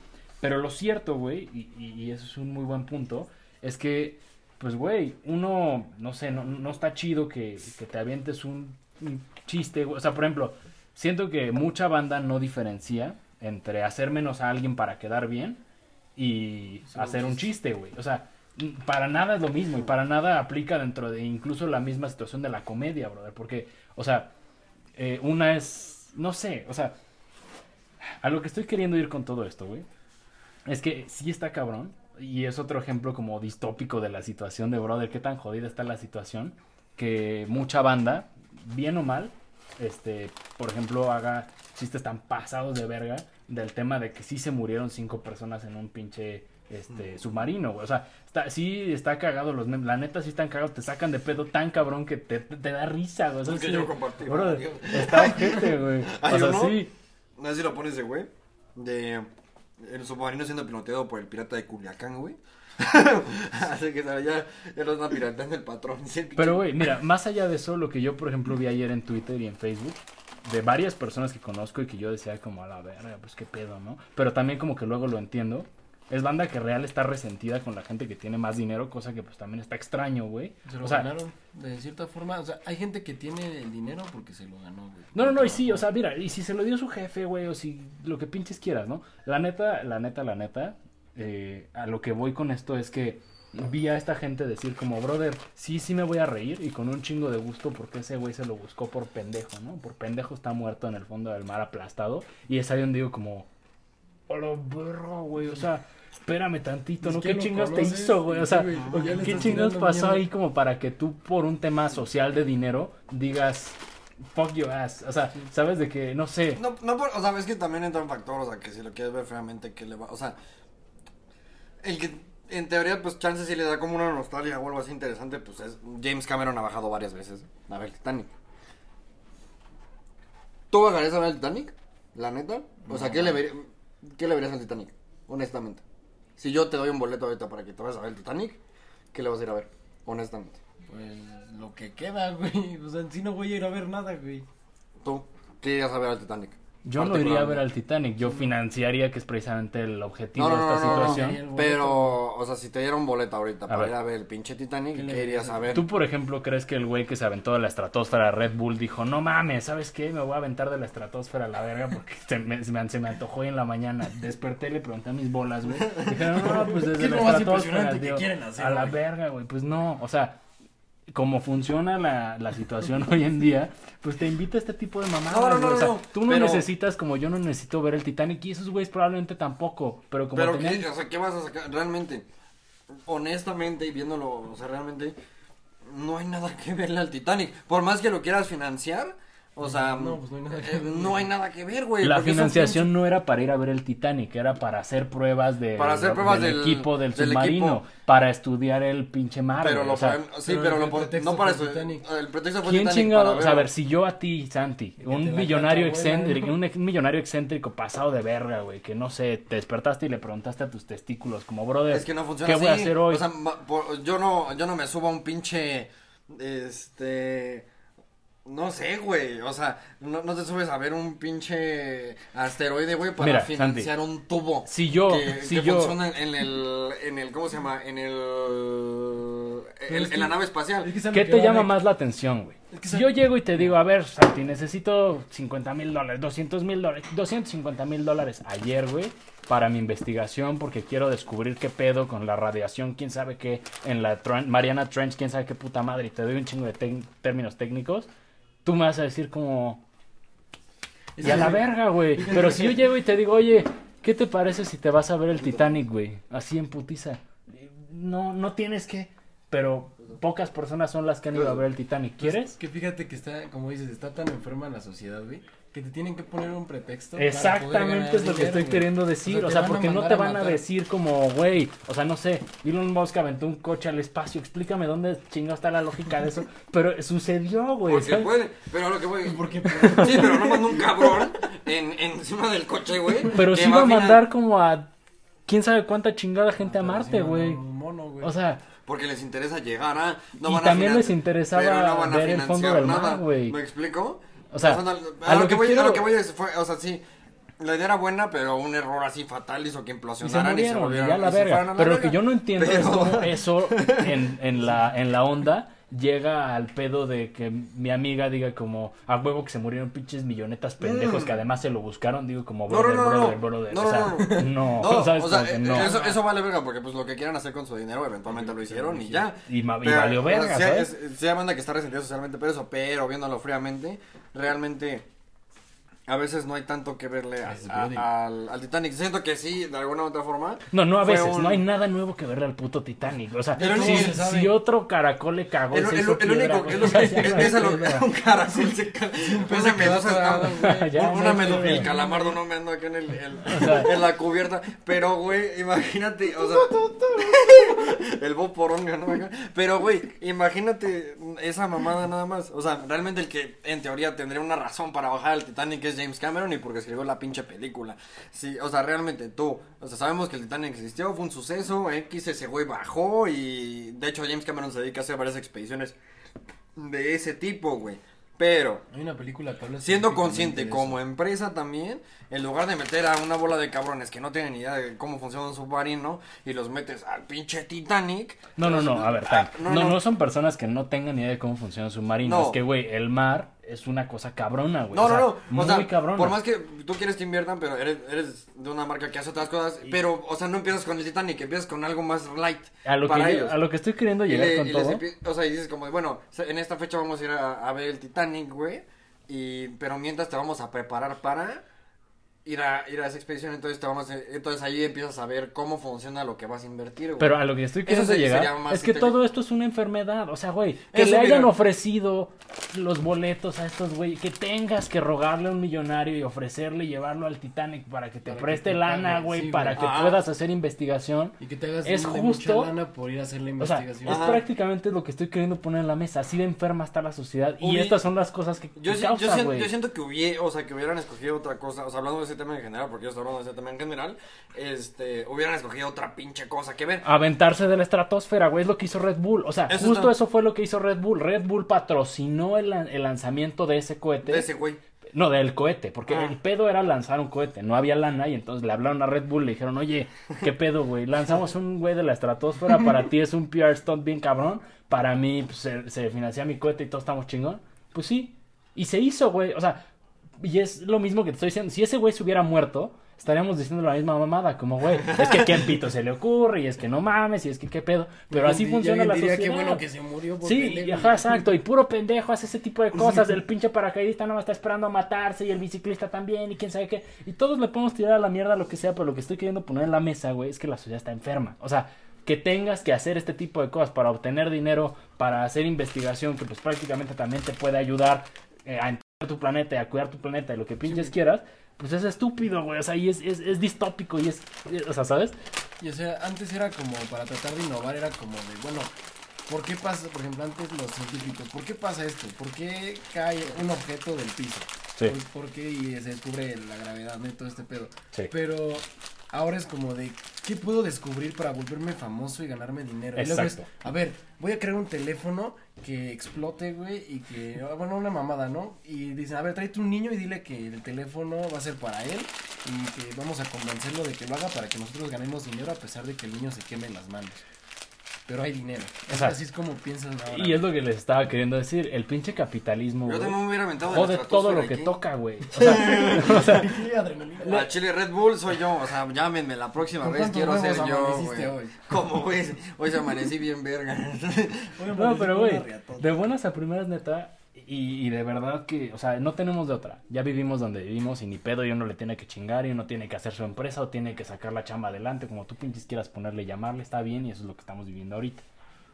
Pero lo cierto, güey, y, y- y eso es un muy buen punto, es que, pues, güey, uno, no sé, no, no está chido que, que te avientes un, un chiste, güey. o sea, por ejemplo, siento que mucha banda no diferencia entre hacer menos a alguien para quedar bien y Sí, hacer un chiste. güey. O sea, para nada es lo mismo y para nada aplica dentro de incluso la misma situación de la comedia, brother, porque, o sea, eh, una es, no sé, o sea, a lo que estoy queriendo ir con todo esto, güey, es que sí está cabrón, y es otro ejemplo como distópico de la situación de brother, qué tan jodida está la situación, que mucha banda, bien o mal, este, por ejemplo, haga chistes tan pasados de verga del tema de que sí se murieron cinco personas en un pinche este submarino, güey. O sea, está, sí está cagado los memes. La neta sí están cagados, te sacan de pedo tan cabrón que te, te, te da risa, güey. O sea, Es que sí, yo compartí está ojete, güey. ¿Hay O sea, uno? sí. No sé si lo pones de güey. De el submarino siendo piloteado por el pirata de Culiacán, güey. Así que ¿sabes? ya, ya lo están el patrón. el Pero, güey, mira, más allá de eso, lo que yo, por ejemplo, vi ayer en Twitter y en Facebook, de varias personas que conozco y que yo decía como a la verga, pues qué pedo, ¿no? Pero también como que luego lo entiendo. Es banda que real está resentida con la gente que tiene más dinero, cosa que pues también está extraño, güey. Se lo O sea, ganaron de cierta forma. O sea, hay gente que tiene el dinero porque se lo ganó, güey. No, no, no, y sí, o sea, mira, y si se lo dio su jefe, güey, o si lo que pinches quieras, ¿no? La neta, la neta, la neta, eh, a lo que voy con esto es que vi a esta gente decir como, brother, sí, sí me voy a reír y con un chingo de gusto porque ese güey se lo buscó por pendejo, ¿no? Por pendejo está muerto en el fondo del mar aplastado y es ahí donde digo como, hola, burro, güey, o sea... Espérame tantito, Es ¿no? que ¿Qué lo chingados te hizo, güey? O sea, ¿qué tirando pasó ahí como para que tú por un tema social de dinero digas fuck your ass? O sea, sabes de que, no sé, No, no por, o sea, es que también entra un factor, o sea, que si lo quieres ver feamente, que le va, o sea, el que en teoría, pues, chance si le da como una nostalgia o algo así interesante, pues es, James Cameron ha bajado varias veces a ver Titanic. ¿Tú bajarías a ver el Titanic? La neta. O sea, ¿qué le, ver- ¿qué le verías al Titanic? Honestamente. Si yo te doy un boleto ahorita para que te vayas a ver el Titanic, ¿qué le vas a ir a ver? Honestamente. Pues lo que queda, güey. O sea, en sí no voy a ir a ver nada, güey. ¿Tú? ¿Qué irías a ver al Titanic? Yo no iría a ver al Titanic, yo financiaría, que es precisamente el objetivo No, no, de esta no, no, no. situación. Pero, o sea, si te dieron boleto ahorita A para ver. ir a ver el pinche Titanic, ¿Qué ¿qué, irías a ver? ¿Tú, por ejemplo, crees que el güey que se aventó de la estratosfera Red Bull dijo, no mames, ¿sabes qué? Me voy a aventar de la estratosfera a la verga porque se me, se me, se me antojó hoy en la mañana. Desperté y le pregunté a mis bolas, güey. Dijeron, no, pues ¿Qué desde es la lo más estratosfera, impresionante que tío, quieren hacer, A la güey? verga, güey. Pues no, o sea, como funciona la, la situación hoy en día, pues te invita a este tipo de mamadas, No, no, no, güey. O sea, no, tú no pero- necesitas, como yo no necesito ver el Titanic y esos güeyes probablemente tampoco, pero como Pero, tenían... ¿qué, o sea, ¿qué vas a sacar? Realmente, honestamente, y viéndolo, o sea, realmente, no hay nada que verle al Titanic. Por más que lo quieras financiar, o sea, No, pues no hay nada que eh, ver. no hay nada que ver, güey. La financiación no era para ir a ver el Titanic, era para hacer pruebas de, Para hacer pruebas del, del- equipo del, del submarino, equipo. para estudiar el pinche mar. Pero lo o sea, pueden- sí, pero pero el lo pretexto no para fue eso. Titanic. El pretexto fue ¿Quién Titanic chingado? para O sea, a ver- si yo a ti, Santi, un millonario excéntrico, millonario excéntrico pasado de verga, güey, que no sé, te despertaste y le preguntaste a tus testículos, como, brother, Es que no funciona ¿qué así. voy a hacer hoy? O sea, yo no, yo no me subo a un pinche, este, no sé, güey. O sea, no, no te subes a ver un pinche asteroide, güey, para Mira, financiar un tubo. si yo, que, si que yo, funciona en el, en el, ¿cómo se llama? En el, en, la nave espacial. Es ¿qué que te llama más la atención, güey? Es que Si yo llego y te digo, a ver, Santi, necesito 50 mil dólares, 200 mil dólares, 250 mil dólares ayer, güey, para mi investigación, porque quiero descubrir qué pedo con la radiación, quién sabe qué, en la Mariana Trench, quién sabe qué puta madre, y te doy un chingo de términos técnicos, tú me vas a decir como, y a la verga, güey. Pero si yo llego y te digo, oye, ¿qué te parece si te vas a ver el Titanic, güey? Así en putiza. No, no tienes que, pero pocas personas son las que han ido a ver el Titanic. Pues, ¿Quieres? que fíjate que está, como dices, está tan enferma la sociedad, güey, que te tienen que poner un pretexto. Exactamente es lo que estoy queriendo decir. O sea, porque no te van a decir como, güey, o sea, no sé, Elon Musk aventó un coche al espacio, explícame dónde chingado está la lógica de eso. Pero sucedió, güey. Porque ¿sabes? puede, pero a lo que voy. Porque Sí, pero no manda un cabrón en, encima del coche, güey. Pero sí va a mandar como a quién sabe cuánta chingada gente a Marte, güey. Un mono, güey. O sea, Porque les interesa llegar a. No Y van a también finan- les interesaba pero no van a ver el fondo del mar, nada. güey. ¿Me explico? O sea, no- a a, lo lo que voy, quiero- a lo que voy es, fue, o sea, sí. La idea era buena, pero un error así fatal hizo que implosionaran y se, murieron, y volvieron la verga. Pero lo que yo no entiendo es Pero- cómo eso en, en, la, en la onda llega al pedo de que mi amiga diga como a huevo que se murieron pinches millonetas pendejos que además se lo buscaron, digo como Mm. No, no, brother, no, no. brother, brother. No, eh, no. eso, eso vale verga, porque pues lo que quieran hacer con su dinero eventualmente lo hicieron y ya. Y, Pero, valió verga, o sea, ¿sabes? es- sí hay banda que está resentida socialmente por eso, pero viéndolo fríamente, realmente a veces no hay tanto que verle a- a- al, al Titanic. Siento que sí, de alguna u otra forma. No, no a veces, un- no hay nada nuevo que verle al puto Titanic. O sea, si, otro caracol le cagó, El, se el- hizo el piedra, único, O que es un caracol se ca- Esa medusa una medusa, el calamardo no me ando acá en el, el- sea- en la cubierta, pero güey, imagínate, o sea, el boporonga, ¿no? Acá. Pero güey, imagínate esa mamada nada más, o sea, realmente el que en teoría tendría una razón para bajar al Titanic es James Cameron y porque escribió la pinche película. Sí, o sea, realmente tú, o sea, sabemos que el Titanic existió, fue un suceso, X ese güey bajó y de hecho James Cameron se dedica a hacer varias expediciones de ese tipo, güey. Pero Hay una película que habla siendo consciente como empresa también, en lugar de meter a una bola de cabrones que no tienen ni idea de cómo funciona un submarino y los metes al pinche Titanic. No, no, no, a ver, Ah, time. no, no, son personas que no tengan ni idea de cómo funciona un submarino. No. Es que, güey, el mar es una cosa cabrona, güey. No, o sea, no, no. Muy o sea, cabrona. por más que tú quieres que inviertan, pero eres, eres de una marca que hace otras cosas. Pero, o sea, no empiezas con el Titanic, empiezas con algo más light. a, lo que para yo- ellos. a lo que estoy queriendo llegar le- con todo. empie- o sea, y dices como, bueno, en esta fecha vamos a ir a, a ver el Titanic, güey. Y, pero mientras te vamos a preparar para ir a, ir a esa expedición, entonces te vamos a- entonces ahí empiezas a ver cómo funciona lo que vas a invertir, güey. Pero a lo que estoy queriendo llegar es que todo esto es una enfermedad. O sea, güey, que Eso, le hayan mira. ofrecido los boletos a estos güey, que tengas que rogarle a un millonario y ofrecerle y llevarlo al Titanic para que te Para que preste te lana, pague, güey, sí, para güey. que puedas hacer investigación. Y que te hagas Es de justo- mucha lana por ir a hacer la O sea, investigación. es prácticamente lo que estoy queriendo poner en la mesa. Así de enferma está la sociedad. Y estas son las cosas que, Yo, yo, siento, yo siento que hubiera, o sea, que hubieran escogido otra cosa, o sea, hablando de ese tema en general, porque yo estoy hablando de ese tema en general, este, hubieran escogido otra pinche cosa que ver. Aventarse de la estratosfera, güey, es lo que hizo Red Bull. O sea, Eso justo está- eso fue lo que hizo Red Bull. Red Bull patrocinó el, el lanzamiento de ese cohete. De ese güey. No, del cohete, porque Ah. el pedo era lanzar un cohete, no había lana y entonces le hablaron a Red Bull, le dijeron, oye, ¿qué pedo, güey? Lanzamos un güey de la estratosfera, para ti es un PR stunt bien cabrón, para mí pues, se, se financia mi cohete y todos estamos chingón. Pues sí, y se hizo, güey, o sea, y es lo mismo que te estoy diciendo, si ese güey se hubiera muerto, estaríamos diciendo la misma mamada, como, güey, es que quién pito se le ocurre, y es que no mames, y es que qué pedo, pero así funciona la diría, sociedad. Qué bueno que se murió por Sí, pendejo". y ajá, exacto, y puro pendejo hace ese tipo de cosas, el pinche paracaidista no me está esperando a matarse y el biciclista también y quién sabe qué, y todos le podemos tirar a la mierda lo que sea, pero lo que estoy queriendo poner en la mesa, güey, es que la sociedad está enferma, o sea, que tengas que hacer este tipo de cosas para obtener dinero, para hacer investigación que pues prácticamente también te puede ayudar eh, a tu planeta y a cuidar tu planeta y lo que pinches quieras, pues es estúpido, güey, o sea, y es, es, es distópico y es, o sea, ¿sabes? Y o sea, antes era como para tratar de innovar, era como de, bueno, ¿por qué pasa, por ejemplo, antes los científicos, ¿por qué pasa esto? ¿Por qué cae un objeto del piso? Sí. ¿Por, por qué y se descubre la gravedad. Y todo este pedo. Sí. Pero ahora es como de, ¿qué puedo descubrir para volverme famoso y ganarme dinero? Y luego es, Exacto. a ver, voy a crear un teléfono que explote, güey, y que, ah, bueno, una mamada, ¿no? Y dicen, a ver, tráete un niño y dile que el teléfono va a ser para él y que vamos a convencerlo de que lo haga para que nosotros ganemos dinero a pesar de que el niño se queme las manos. Pero hay dinero. Así es como piensan ahora. Y es lo que les estaba queriendo decir, el pinche capitalismo, Yo güey. también me hubiera aventado de la Jode todo lo que aquí. toca, güey. O sea, o sea. La Chile Red Bull soy yo, o sea, llámenme la próxima ¿Con vez, cuántos quiero ser huevos yo, amaneciste güey. hoy? Como, güey, hoy se amanecí bien verga. no, pero güey, de buenas a primeras neta, y, y de verdad que, o sea, no tenemos de otra. Ya vivimos donde vivimos y ni pedo y uno le tiene que chingar y uno tiene que hacer su empresa o tiene que sacar la chamba adelante, como tú pinches quieras ponerle llamarle, está bien y eso es lo que estamos viviendo ahorita.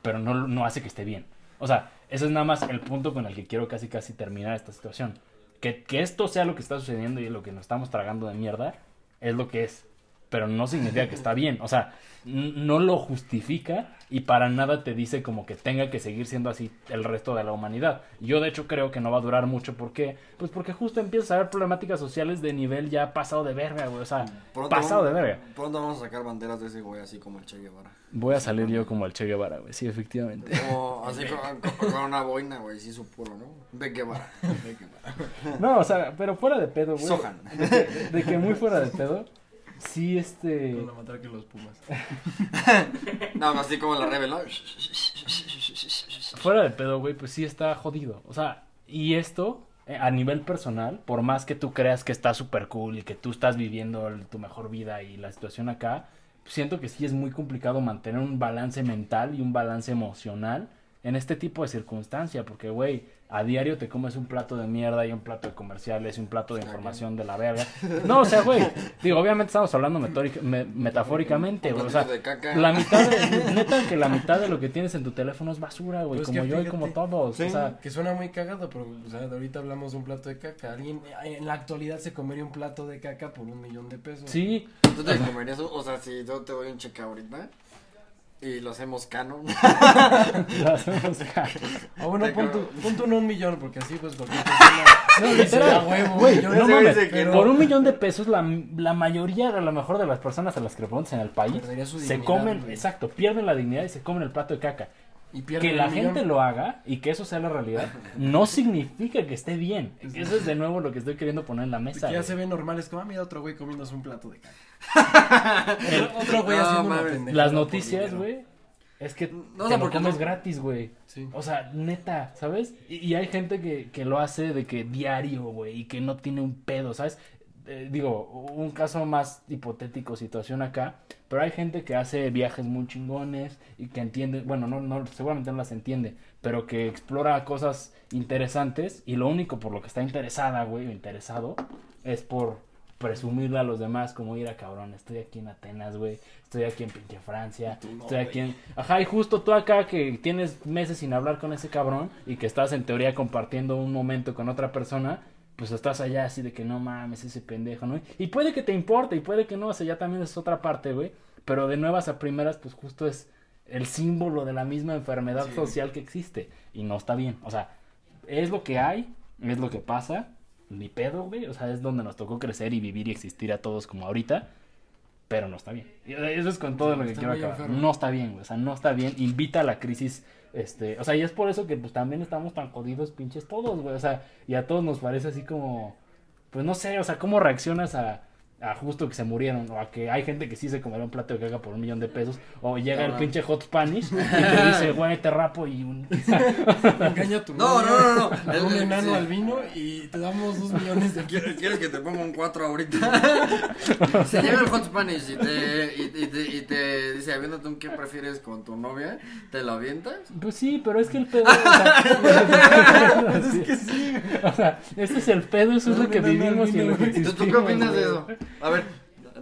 Pero no, no hace que esté bien. O sea, ese es nada más el punto con el que quiero casi casi terminar esta situación. Que, que esto sea lo que está sucediendo y lo que nos estamos tragando de mierda, es lo que es. Pero no significa que está bien. O sea, no lo justifica y para nada te dice como que tenga que seguir siendo así el resto de la humanidad. Yo de hecho creo que no va a durar mucho. ¿Por qué? Pues porque justo empiezas a ver problemáticas sociales de nivel ya pasado de verga, güey. O sea, pasado de verga. Pronto vamos a sacar banderas de ese güey, así como el Che Guevara. Voy a salir yo como el Che Guevara, güey. Sí, efectivamente. Como, así con, con- con una boina, güey, sí, su puro, ¿no? De Guevara. De Guevara. No, o sea, pero fuera de pedo, güey. Sohan. De que, de que muy fuera de pedo. Sí, este. Con la matar que los pumas. No, así como la rebel, ¿no? Fuera de pedo, güey, pues sí está jodido. O sea, y esto, eh, a nivel personal, por más que tú creas que está súper cool y que tú estás viviendo tu mejor vida y la situación acá, siento que sí es muy complicado mantener un balance mental y un balance emocional en este tipo de circunstancia, porque, güey, a diario te comes un plato de mierda y un plato de comerciales y un plato de información de la verga. No, o sea, güey, digo, obviamente estamos hablando me- metafóricamente, güey, o sea, de caca. la mitad de, neta que la mitad de lo que tienes en tu teléfono es basura, güey, Pues como yo y como todos, sí. o sea, Que suena muy cagado, pero o sea, ahorita hablamos de un plato de caca. Alguien en la actualidad se comería un plato de caca por un millón de pesos. sí, ¿Tú te comerías, o sea, si yo te doy un cheque ahorita y lo hacemos canon? lo hacemos ca- O bueno, pon tu, creo. pon tu no un millón, porque así pues cualquier persona. No, dice, literal, "A huevo, güey, millón". no Ese mames, dice que pero- por un millón de pesos la, la mayoría, a lo mejor de las personas a las que le preguntas en el país, se comen, güey. exacto, pierden la dignidad y se comen el plato de caca. Y Que la millón. gente lo haga y que eso sea la realidad, no significa que esté bien. Eso es de nuevo lo que estoy queriendo poner en la Que mesa. ya güey. se ve normal, es como, ah, mira otro güey comiéndose un plato de caca. otro güey No, haciendo una mames. pendejada Las noticias, güey, es que No, te no, lo comes no- gratis, güey. Sí. O sea, neta, ¿sabes? Y, y hay gente que, que lo hace de que diario, güey, y que no tiene un pedo, ¿sabes? Eh, digo, un caso más hipotético, situación acá, pero hay gente que hace viajes muy chingones y que entiende, bueno, no, no, seguramente no las entiende, pero que explora cosas interesantes y lo único por lo que está interesada, güey, o interesado, es por presumirle a los demás como ir a cabrón, estoy aquí en Atenas, güey, estoy aquí en pinche Francia, estoy aquí en... Ajá, y justo tú acá que tienes meses sin hablar con ese cabrón y que estás en teoría compartiendo un momento con otra persona, pues estás allá así de que no mames ese pendejo, ¿no? Y puede que te importe y puede que no, o sea, ya también es otra parte, güey, pero de nuevas a primeras, pues justo es el símbolo de la misma enfermedad Sí. social que existe y no está bien, o sea, es lo que hay, es lo que pasa, ni pedo, güey, o sea, es donde nos tocó crecer y vivir y existir a todos como ahorita, pero no está bien. Eso es con todo lo que quiero acabar. enfermo. No está bien, güey, o sea, no está bien, invita a la crisis, este, o sea, y es por eso que pues también estamos tan jodidos pinches todos, güey, o sea, y a todos nos parece así como, pues no sé, o sea, ¿cómo reaccionas a, a justo que se murieron? O a que hay gente que sí se comerá un plato de caca por un millón de pesos. O llega el pinche Hot Spanish y te dice, güey, te rapo y un... Engaña a tu No, novia, no, no, no. a un enano sí. albino y te damos dos millones de ¿Quieres, quieres que te ponga un 4 ahorita? Se llega el Hot Spanish y te, y, y te, y te dice, aviéntate un qué prefieres con tu novia, ¿te lo avientas? Pues sí, pero es que el pedo... O sea, Es que sí, o sea, este es el pedo, eso es lo que No, vivimos y lo que. ¿Tú, qué opinas de eso? A ver,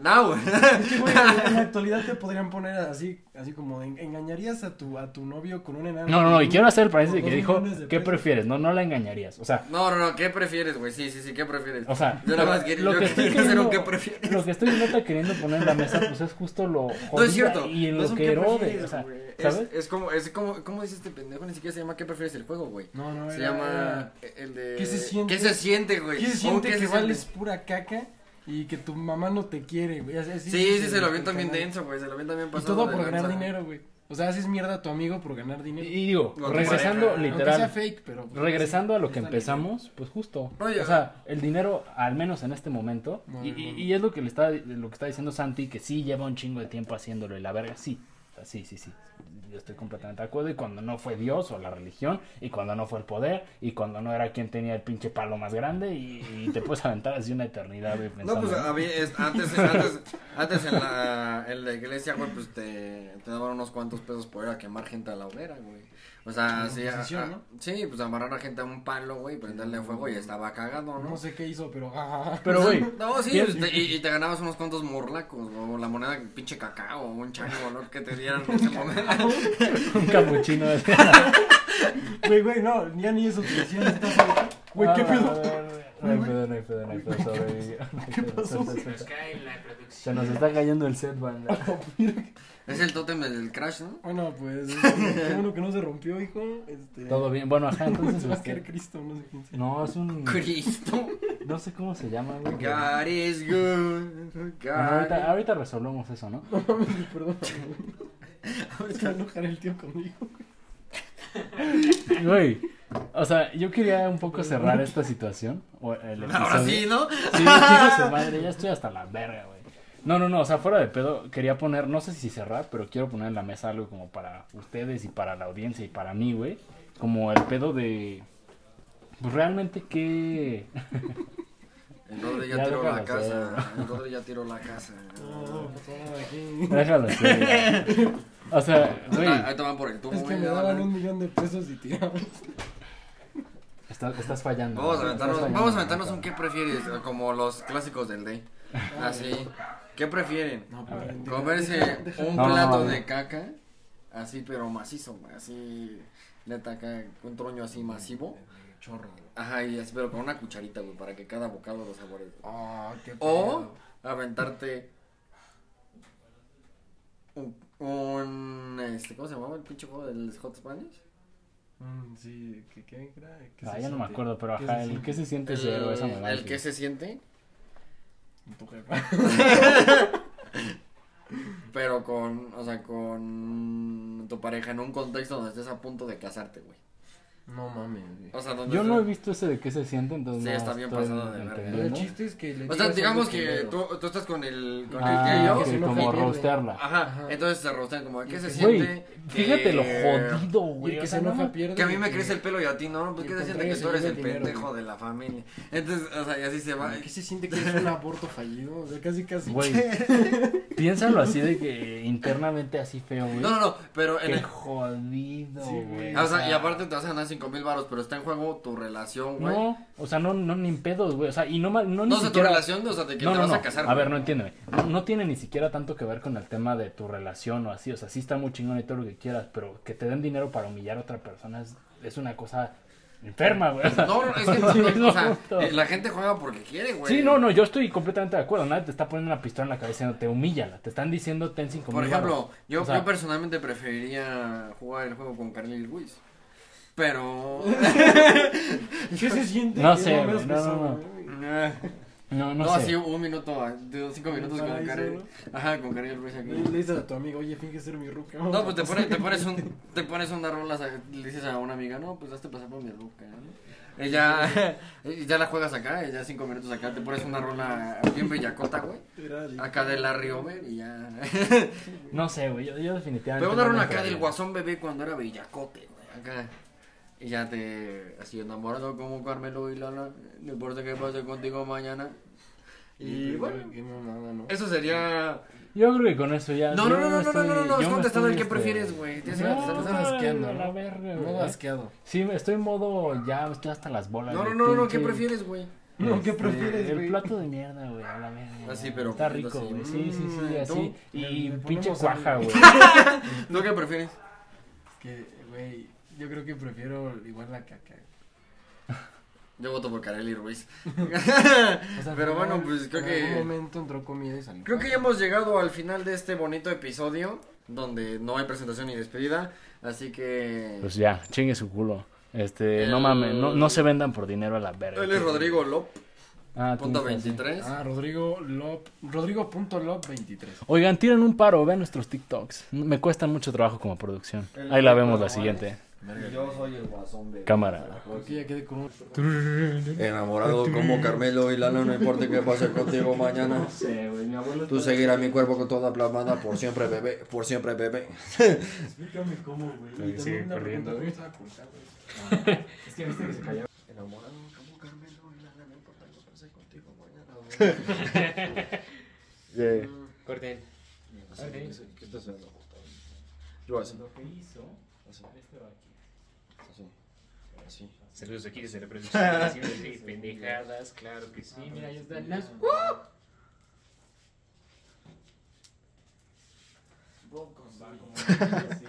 now. Es que, güey, en la actualidad te podrían poner así, así como en- engañarías a tu, a tu novio con un enano. No, no, no, y quiero hacer el paréntesis que dijo, ¿qué prefieres? No, no la engañarías. O sea, No, no, no, ¿qué prefieres, güey? Sí, sí, sí, ¿qué prefieres? o sea, Yo nada más quería, lo yo que estoy quería hacer un queriendo- qué prefieres. Lo que estoy neta queriendo poner en la mesa, pues es justo lo No es cierto. y en no es lo un que qué erode, prefieres, o sea. ¿sabes? Es, es como, es como, ¿cómo dice este pendejo? Ni siquiera se llama ¿qué prefieres el juego, güey? No, no, Se era- llama el de... ¿Qué se siente? ¿Qué se siente, güey? ¿Qué se ¿Cómo siente que que se vales siente? pura caca y que tu mamá no te quiere, güey? Así- así Sí, sí, se lo bien canal. denso, güey. Se lo avientan bien Y pasado. todo de por ganar dinero, güey. O sea, haces mierda a tu amigo por ganar dinero. Y digo, regresando pareja. Aunque sea literal, fake, pero... pues, regresando a lo que empezamos, pues justo. Oye, O sea, el dinero, al menos en este momento, y, no, y- no. y es lo que le está, lo que está diciendo Santi, que sí lleva un chingo de tiempo haciéndolo y la verga, sí. O sea, sí, sí, sí. Yo estoy completamente de acuerdo. Y cuando no fue Dios o la religión, y cuando no fue el poder, y cuando no era quien tenía el pinche palo más grande, y, y te puedes aventar así una eternidad, güey, No, pues ¿no? había, es- antes, antes, antes en, la, en la iglesia, güey, pues te, te daban unos cuantos pesos por ir a quemar gente a la hoguera, güey. O sea, sí, a- ¿no? sí, pues amarrar a gente a un palo, güey, prenderle fuego y estaba cagado, ¿no? No sé qué hizo, pero... Pero, güey, No, sí, pues, te- y, y te ganabas unos cuantos morlacos, o la moneda pinche cacao, o un chango, ¿no? Que te dieran en ese momento. un capuchino. Güey, güey, no, ya ni eso te decían. estás ahí. Güey, ¿qué Ah, pedo? No hay pedo, no hay pedo, no hay pedo. ¿Qué pasó? Se- se- Nos se- cae la producción. Se nos está cayendo el set, banda. Es el tótem del crash, ¿no? Bueno, pues, qué bueno que no se rompió, hijo. Este, Todo bien. Bueno, ajá, entonces. Va a este, Cristo, no sé quién sea. No, es un. Cristo. No sé cómo se llama, güey. God is good. God Bueno, ahorita, ahorita resolvemos eso, ¿no? No perdón. Se va a enojar el tío conmigo. Güey. O sea, yo quería un poco cerrar esta situación. o el Ahora sí, ¿no? Sí, su madre, ya estoy hasta la verga, güey. No, no, no, o sea, fuera de pedo, quería poner, no sé si cerrar, pero quiero poner en la mesa algo como para ustedes y para la audiencia y para mí, güey. Como el pedo de. Pues realmente qué. El Rodri ya Ya tiró la casa. El Rodri ya tiró la casa. No, aquí. Déjalo ser, güey. O sea, güey, Ah, Ahí te van por el tubo, Es que güey, me daban un millón de pesos y tiramos. estás, estás fallando. Vamos a aventarnos, vamos a aventarnos un qué prefieres, como los clásicos del day. Así. ¿Qué prefieren? No, deja- Comerse deja- deja- un No, plato no, no. de caca, así pero macizo, así neta acá, un troño así masivo. Chorro. Ajá, y así, pero con una cucharita, güey, para que cada bocado lo sabores. Ah, qué O aventarte un, un, este, ¿cómo se llamaba el pinche juego del Hot Spanish? Mm, sí, ¿qué, qué era? ¿Qué Ah, ya no me siente? acuerdo, pero ¿Qué ajá, el siente? que se siente El, el decir. que se siente, Tu jefa. pero con, o sea, con tu pareja en un contexto donde estés a punto de casarte, güey. No mames, güey. O sea, donde Yo no he visto ese de qué se siente, entonces Sí, no está bien pasado de verga. El chiste es que le O sea, digamos que tú, tú estás con el, con Ah, el tío. que enoja como rostearla. Ajá, Ajá. entonces se rostean como, ¿qué se Güey, siente? fíjate lo jodido, güey. o que sea, se no enoja me- pierde. Que a mí me crece el pelo y a ti no, pues ¿qué se siente que tú eres el pendejo de la familia? Entonces, o sea, y así se va. ¿Qué se siente que es un aborto fallido? O sea, casi, casi. Güey, piénsalo así de que internamente así feo, güey. No, no, no, pero en Qué el... jodido, Sí, güey. Ah, O sea, y aparte te vas a ganar 5 mil baros, pero está en juego tu relación, güey. No, o sea, no, no, ni pedos, güey. O sea, y no, no, ni No, o sea, tu siquiera... relación, o sea, de que no, te no, vas no. a casar. A güey. ver, no entiéndeme. No, no tiene ni siquiera tanto que ver con el tema de tu relación o así. O sea, sí está muy chingón y todo lo que quieras, pero que te den dinero para humillar a otra persona es, es una cosa enferma, güey. No, no, es que, no, o sea, eh, la gente juega porque quiere, güey. Sí, no, no, yo estoy completamente de acuerdo. Nadie te está poniendo una pistola en la cabeza no te humíllala. Te están diciendo ten cinco Por ejemplo, yo, O sea, yo personalmente preferiría jugar el juego con Carly Lewis. Pero. ¿Qué se siente? No sé, güey, no, no, no. No, no, No, sé. así un minuto, de cinco minutos con solo. Ajá, con Cari Ruiz aquí. le dices a tu amigo, oye, finge ser mi ruca. No, pues te pones, te pones un, te pones una rola, le dices a una amiga, no, pues hazte pasar por mi ruca. Ella, ya la juegas acá, ya cinco minutos acá, te pones una rola bien bellacota, güey. Acá de Larry Over y ya. No sé, güey. Yo, yo definitivamente. Pero una rola acá del guasón bebé cuando era bellacote, güey, acá. Y ya te, así enamorado como Carmelo y Lala, no importa qué pase contigo mañana. Y bueno, Qué mamada, ¿no? eso sería... Yo creo que con eso ya. No, no, no, no, no, estoy- no, no, no, yo has me contestado el que este, prefieres, güey. Tienes que No, contestar a la ¿no? verga, Modo güey. asqueado. Sí, estoy en modo. Ya estoy hasta las bolas. No, no, no, no, ¿qué prefieres, güey? No, ¿qué Este, prefieres, El güey? plato de mierda, güey, a la verga. Así, pero Está poquito rico, güey. Sí, sí, sí, Mm, así. Y pinche cuaja, güey. ¿No qué prefieres? Que, güey, yo creo que prefiero igual la caca. Yo voto por Kareli Ruiz. O sea, Pero bueno, pues creo en que... algún momento entró comida y salió. Creo que ya hemos llegado al final de este bonito episodio, donde no hay presentación ni despedida, así que... Pues ya, chingue su culo. Este, no mames, no, no se vendan por dinero a la verga. Él es Rodrigo Lop, Ah, punto estás, sí. 23. Ah, Rodrigo Lop, Rodrigo.lop23. Oigan, tiren un paro, vean nuestros TikToks. Me cuestan mucho trabajo como producción. El- Ahí la vemos la siguiente. Yo soy el guasón de... Cámara. Creo que ya quedé con un... Enamorado como Carmelo y Lalo, no importa qué pase contigo mañana. Tú seguirás mi cuerpo con toda plamada por siempre, bebé, por siempre, bebé. Explícame cómo, güey. Sí, sigue También una corriendo, pregunta, güey. ¿cómo estaba güey? Es que viste que se cayó. Enamorado como Carmelo y Lalo, no importa qué pase contigo mañana. Corten. Así, ¿qué, qué estás haciendo? Yo así, Lo que hizo así, este va aquí. así, así. Saludos aquí desde la producción de pendejadas, claro que sí. Mira, ya están las. Broncos. Va como así.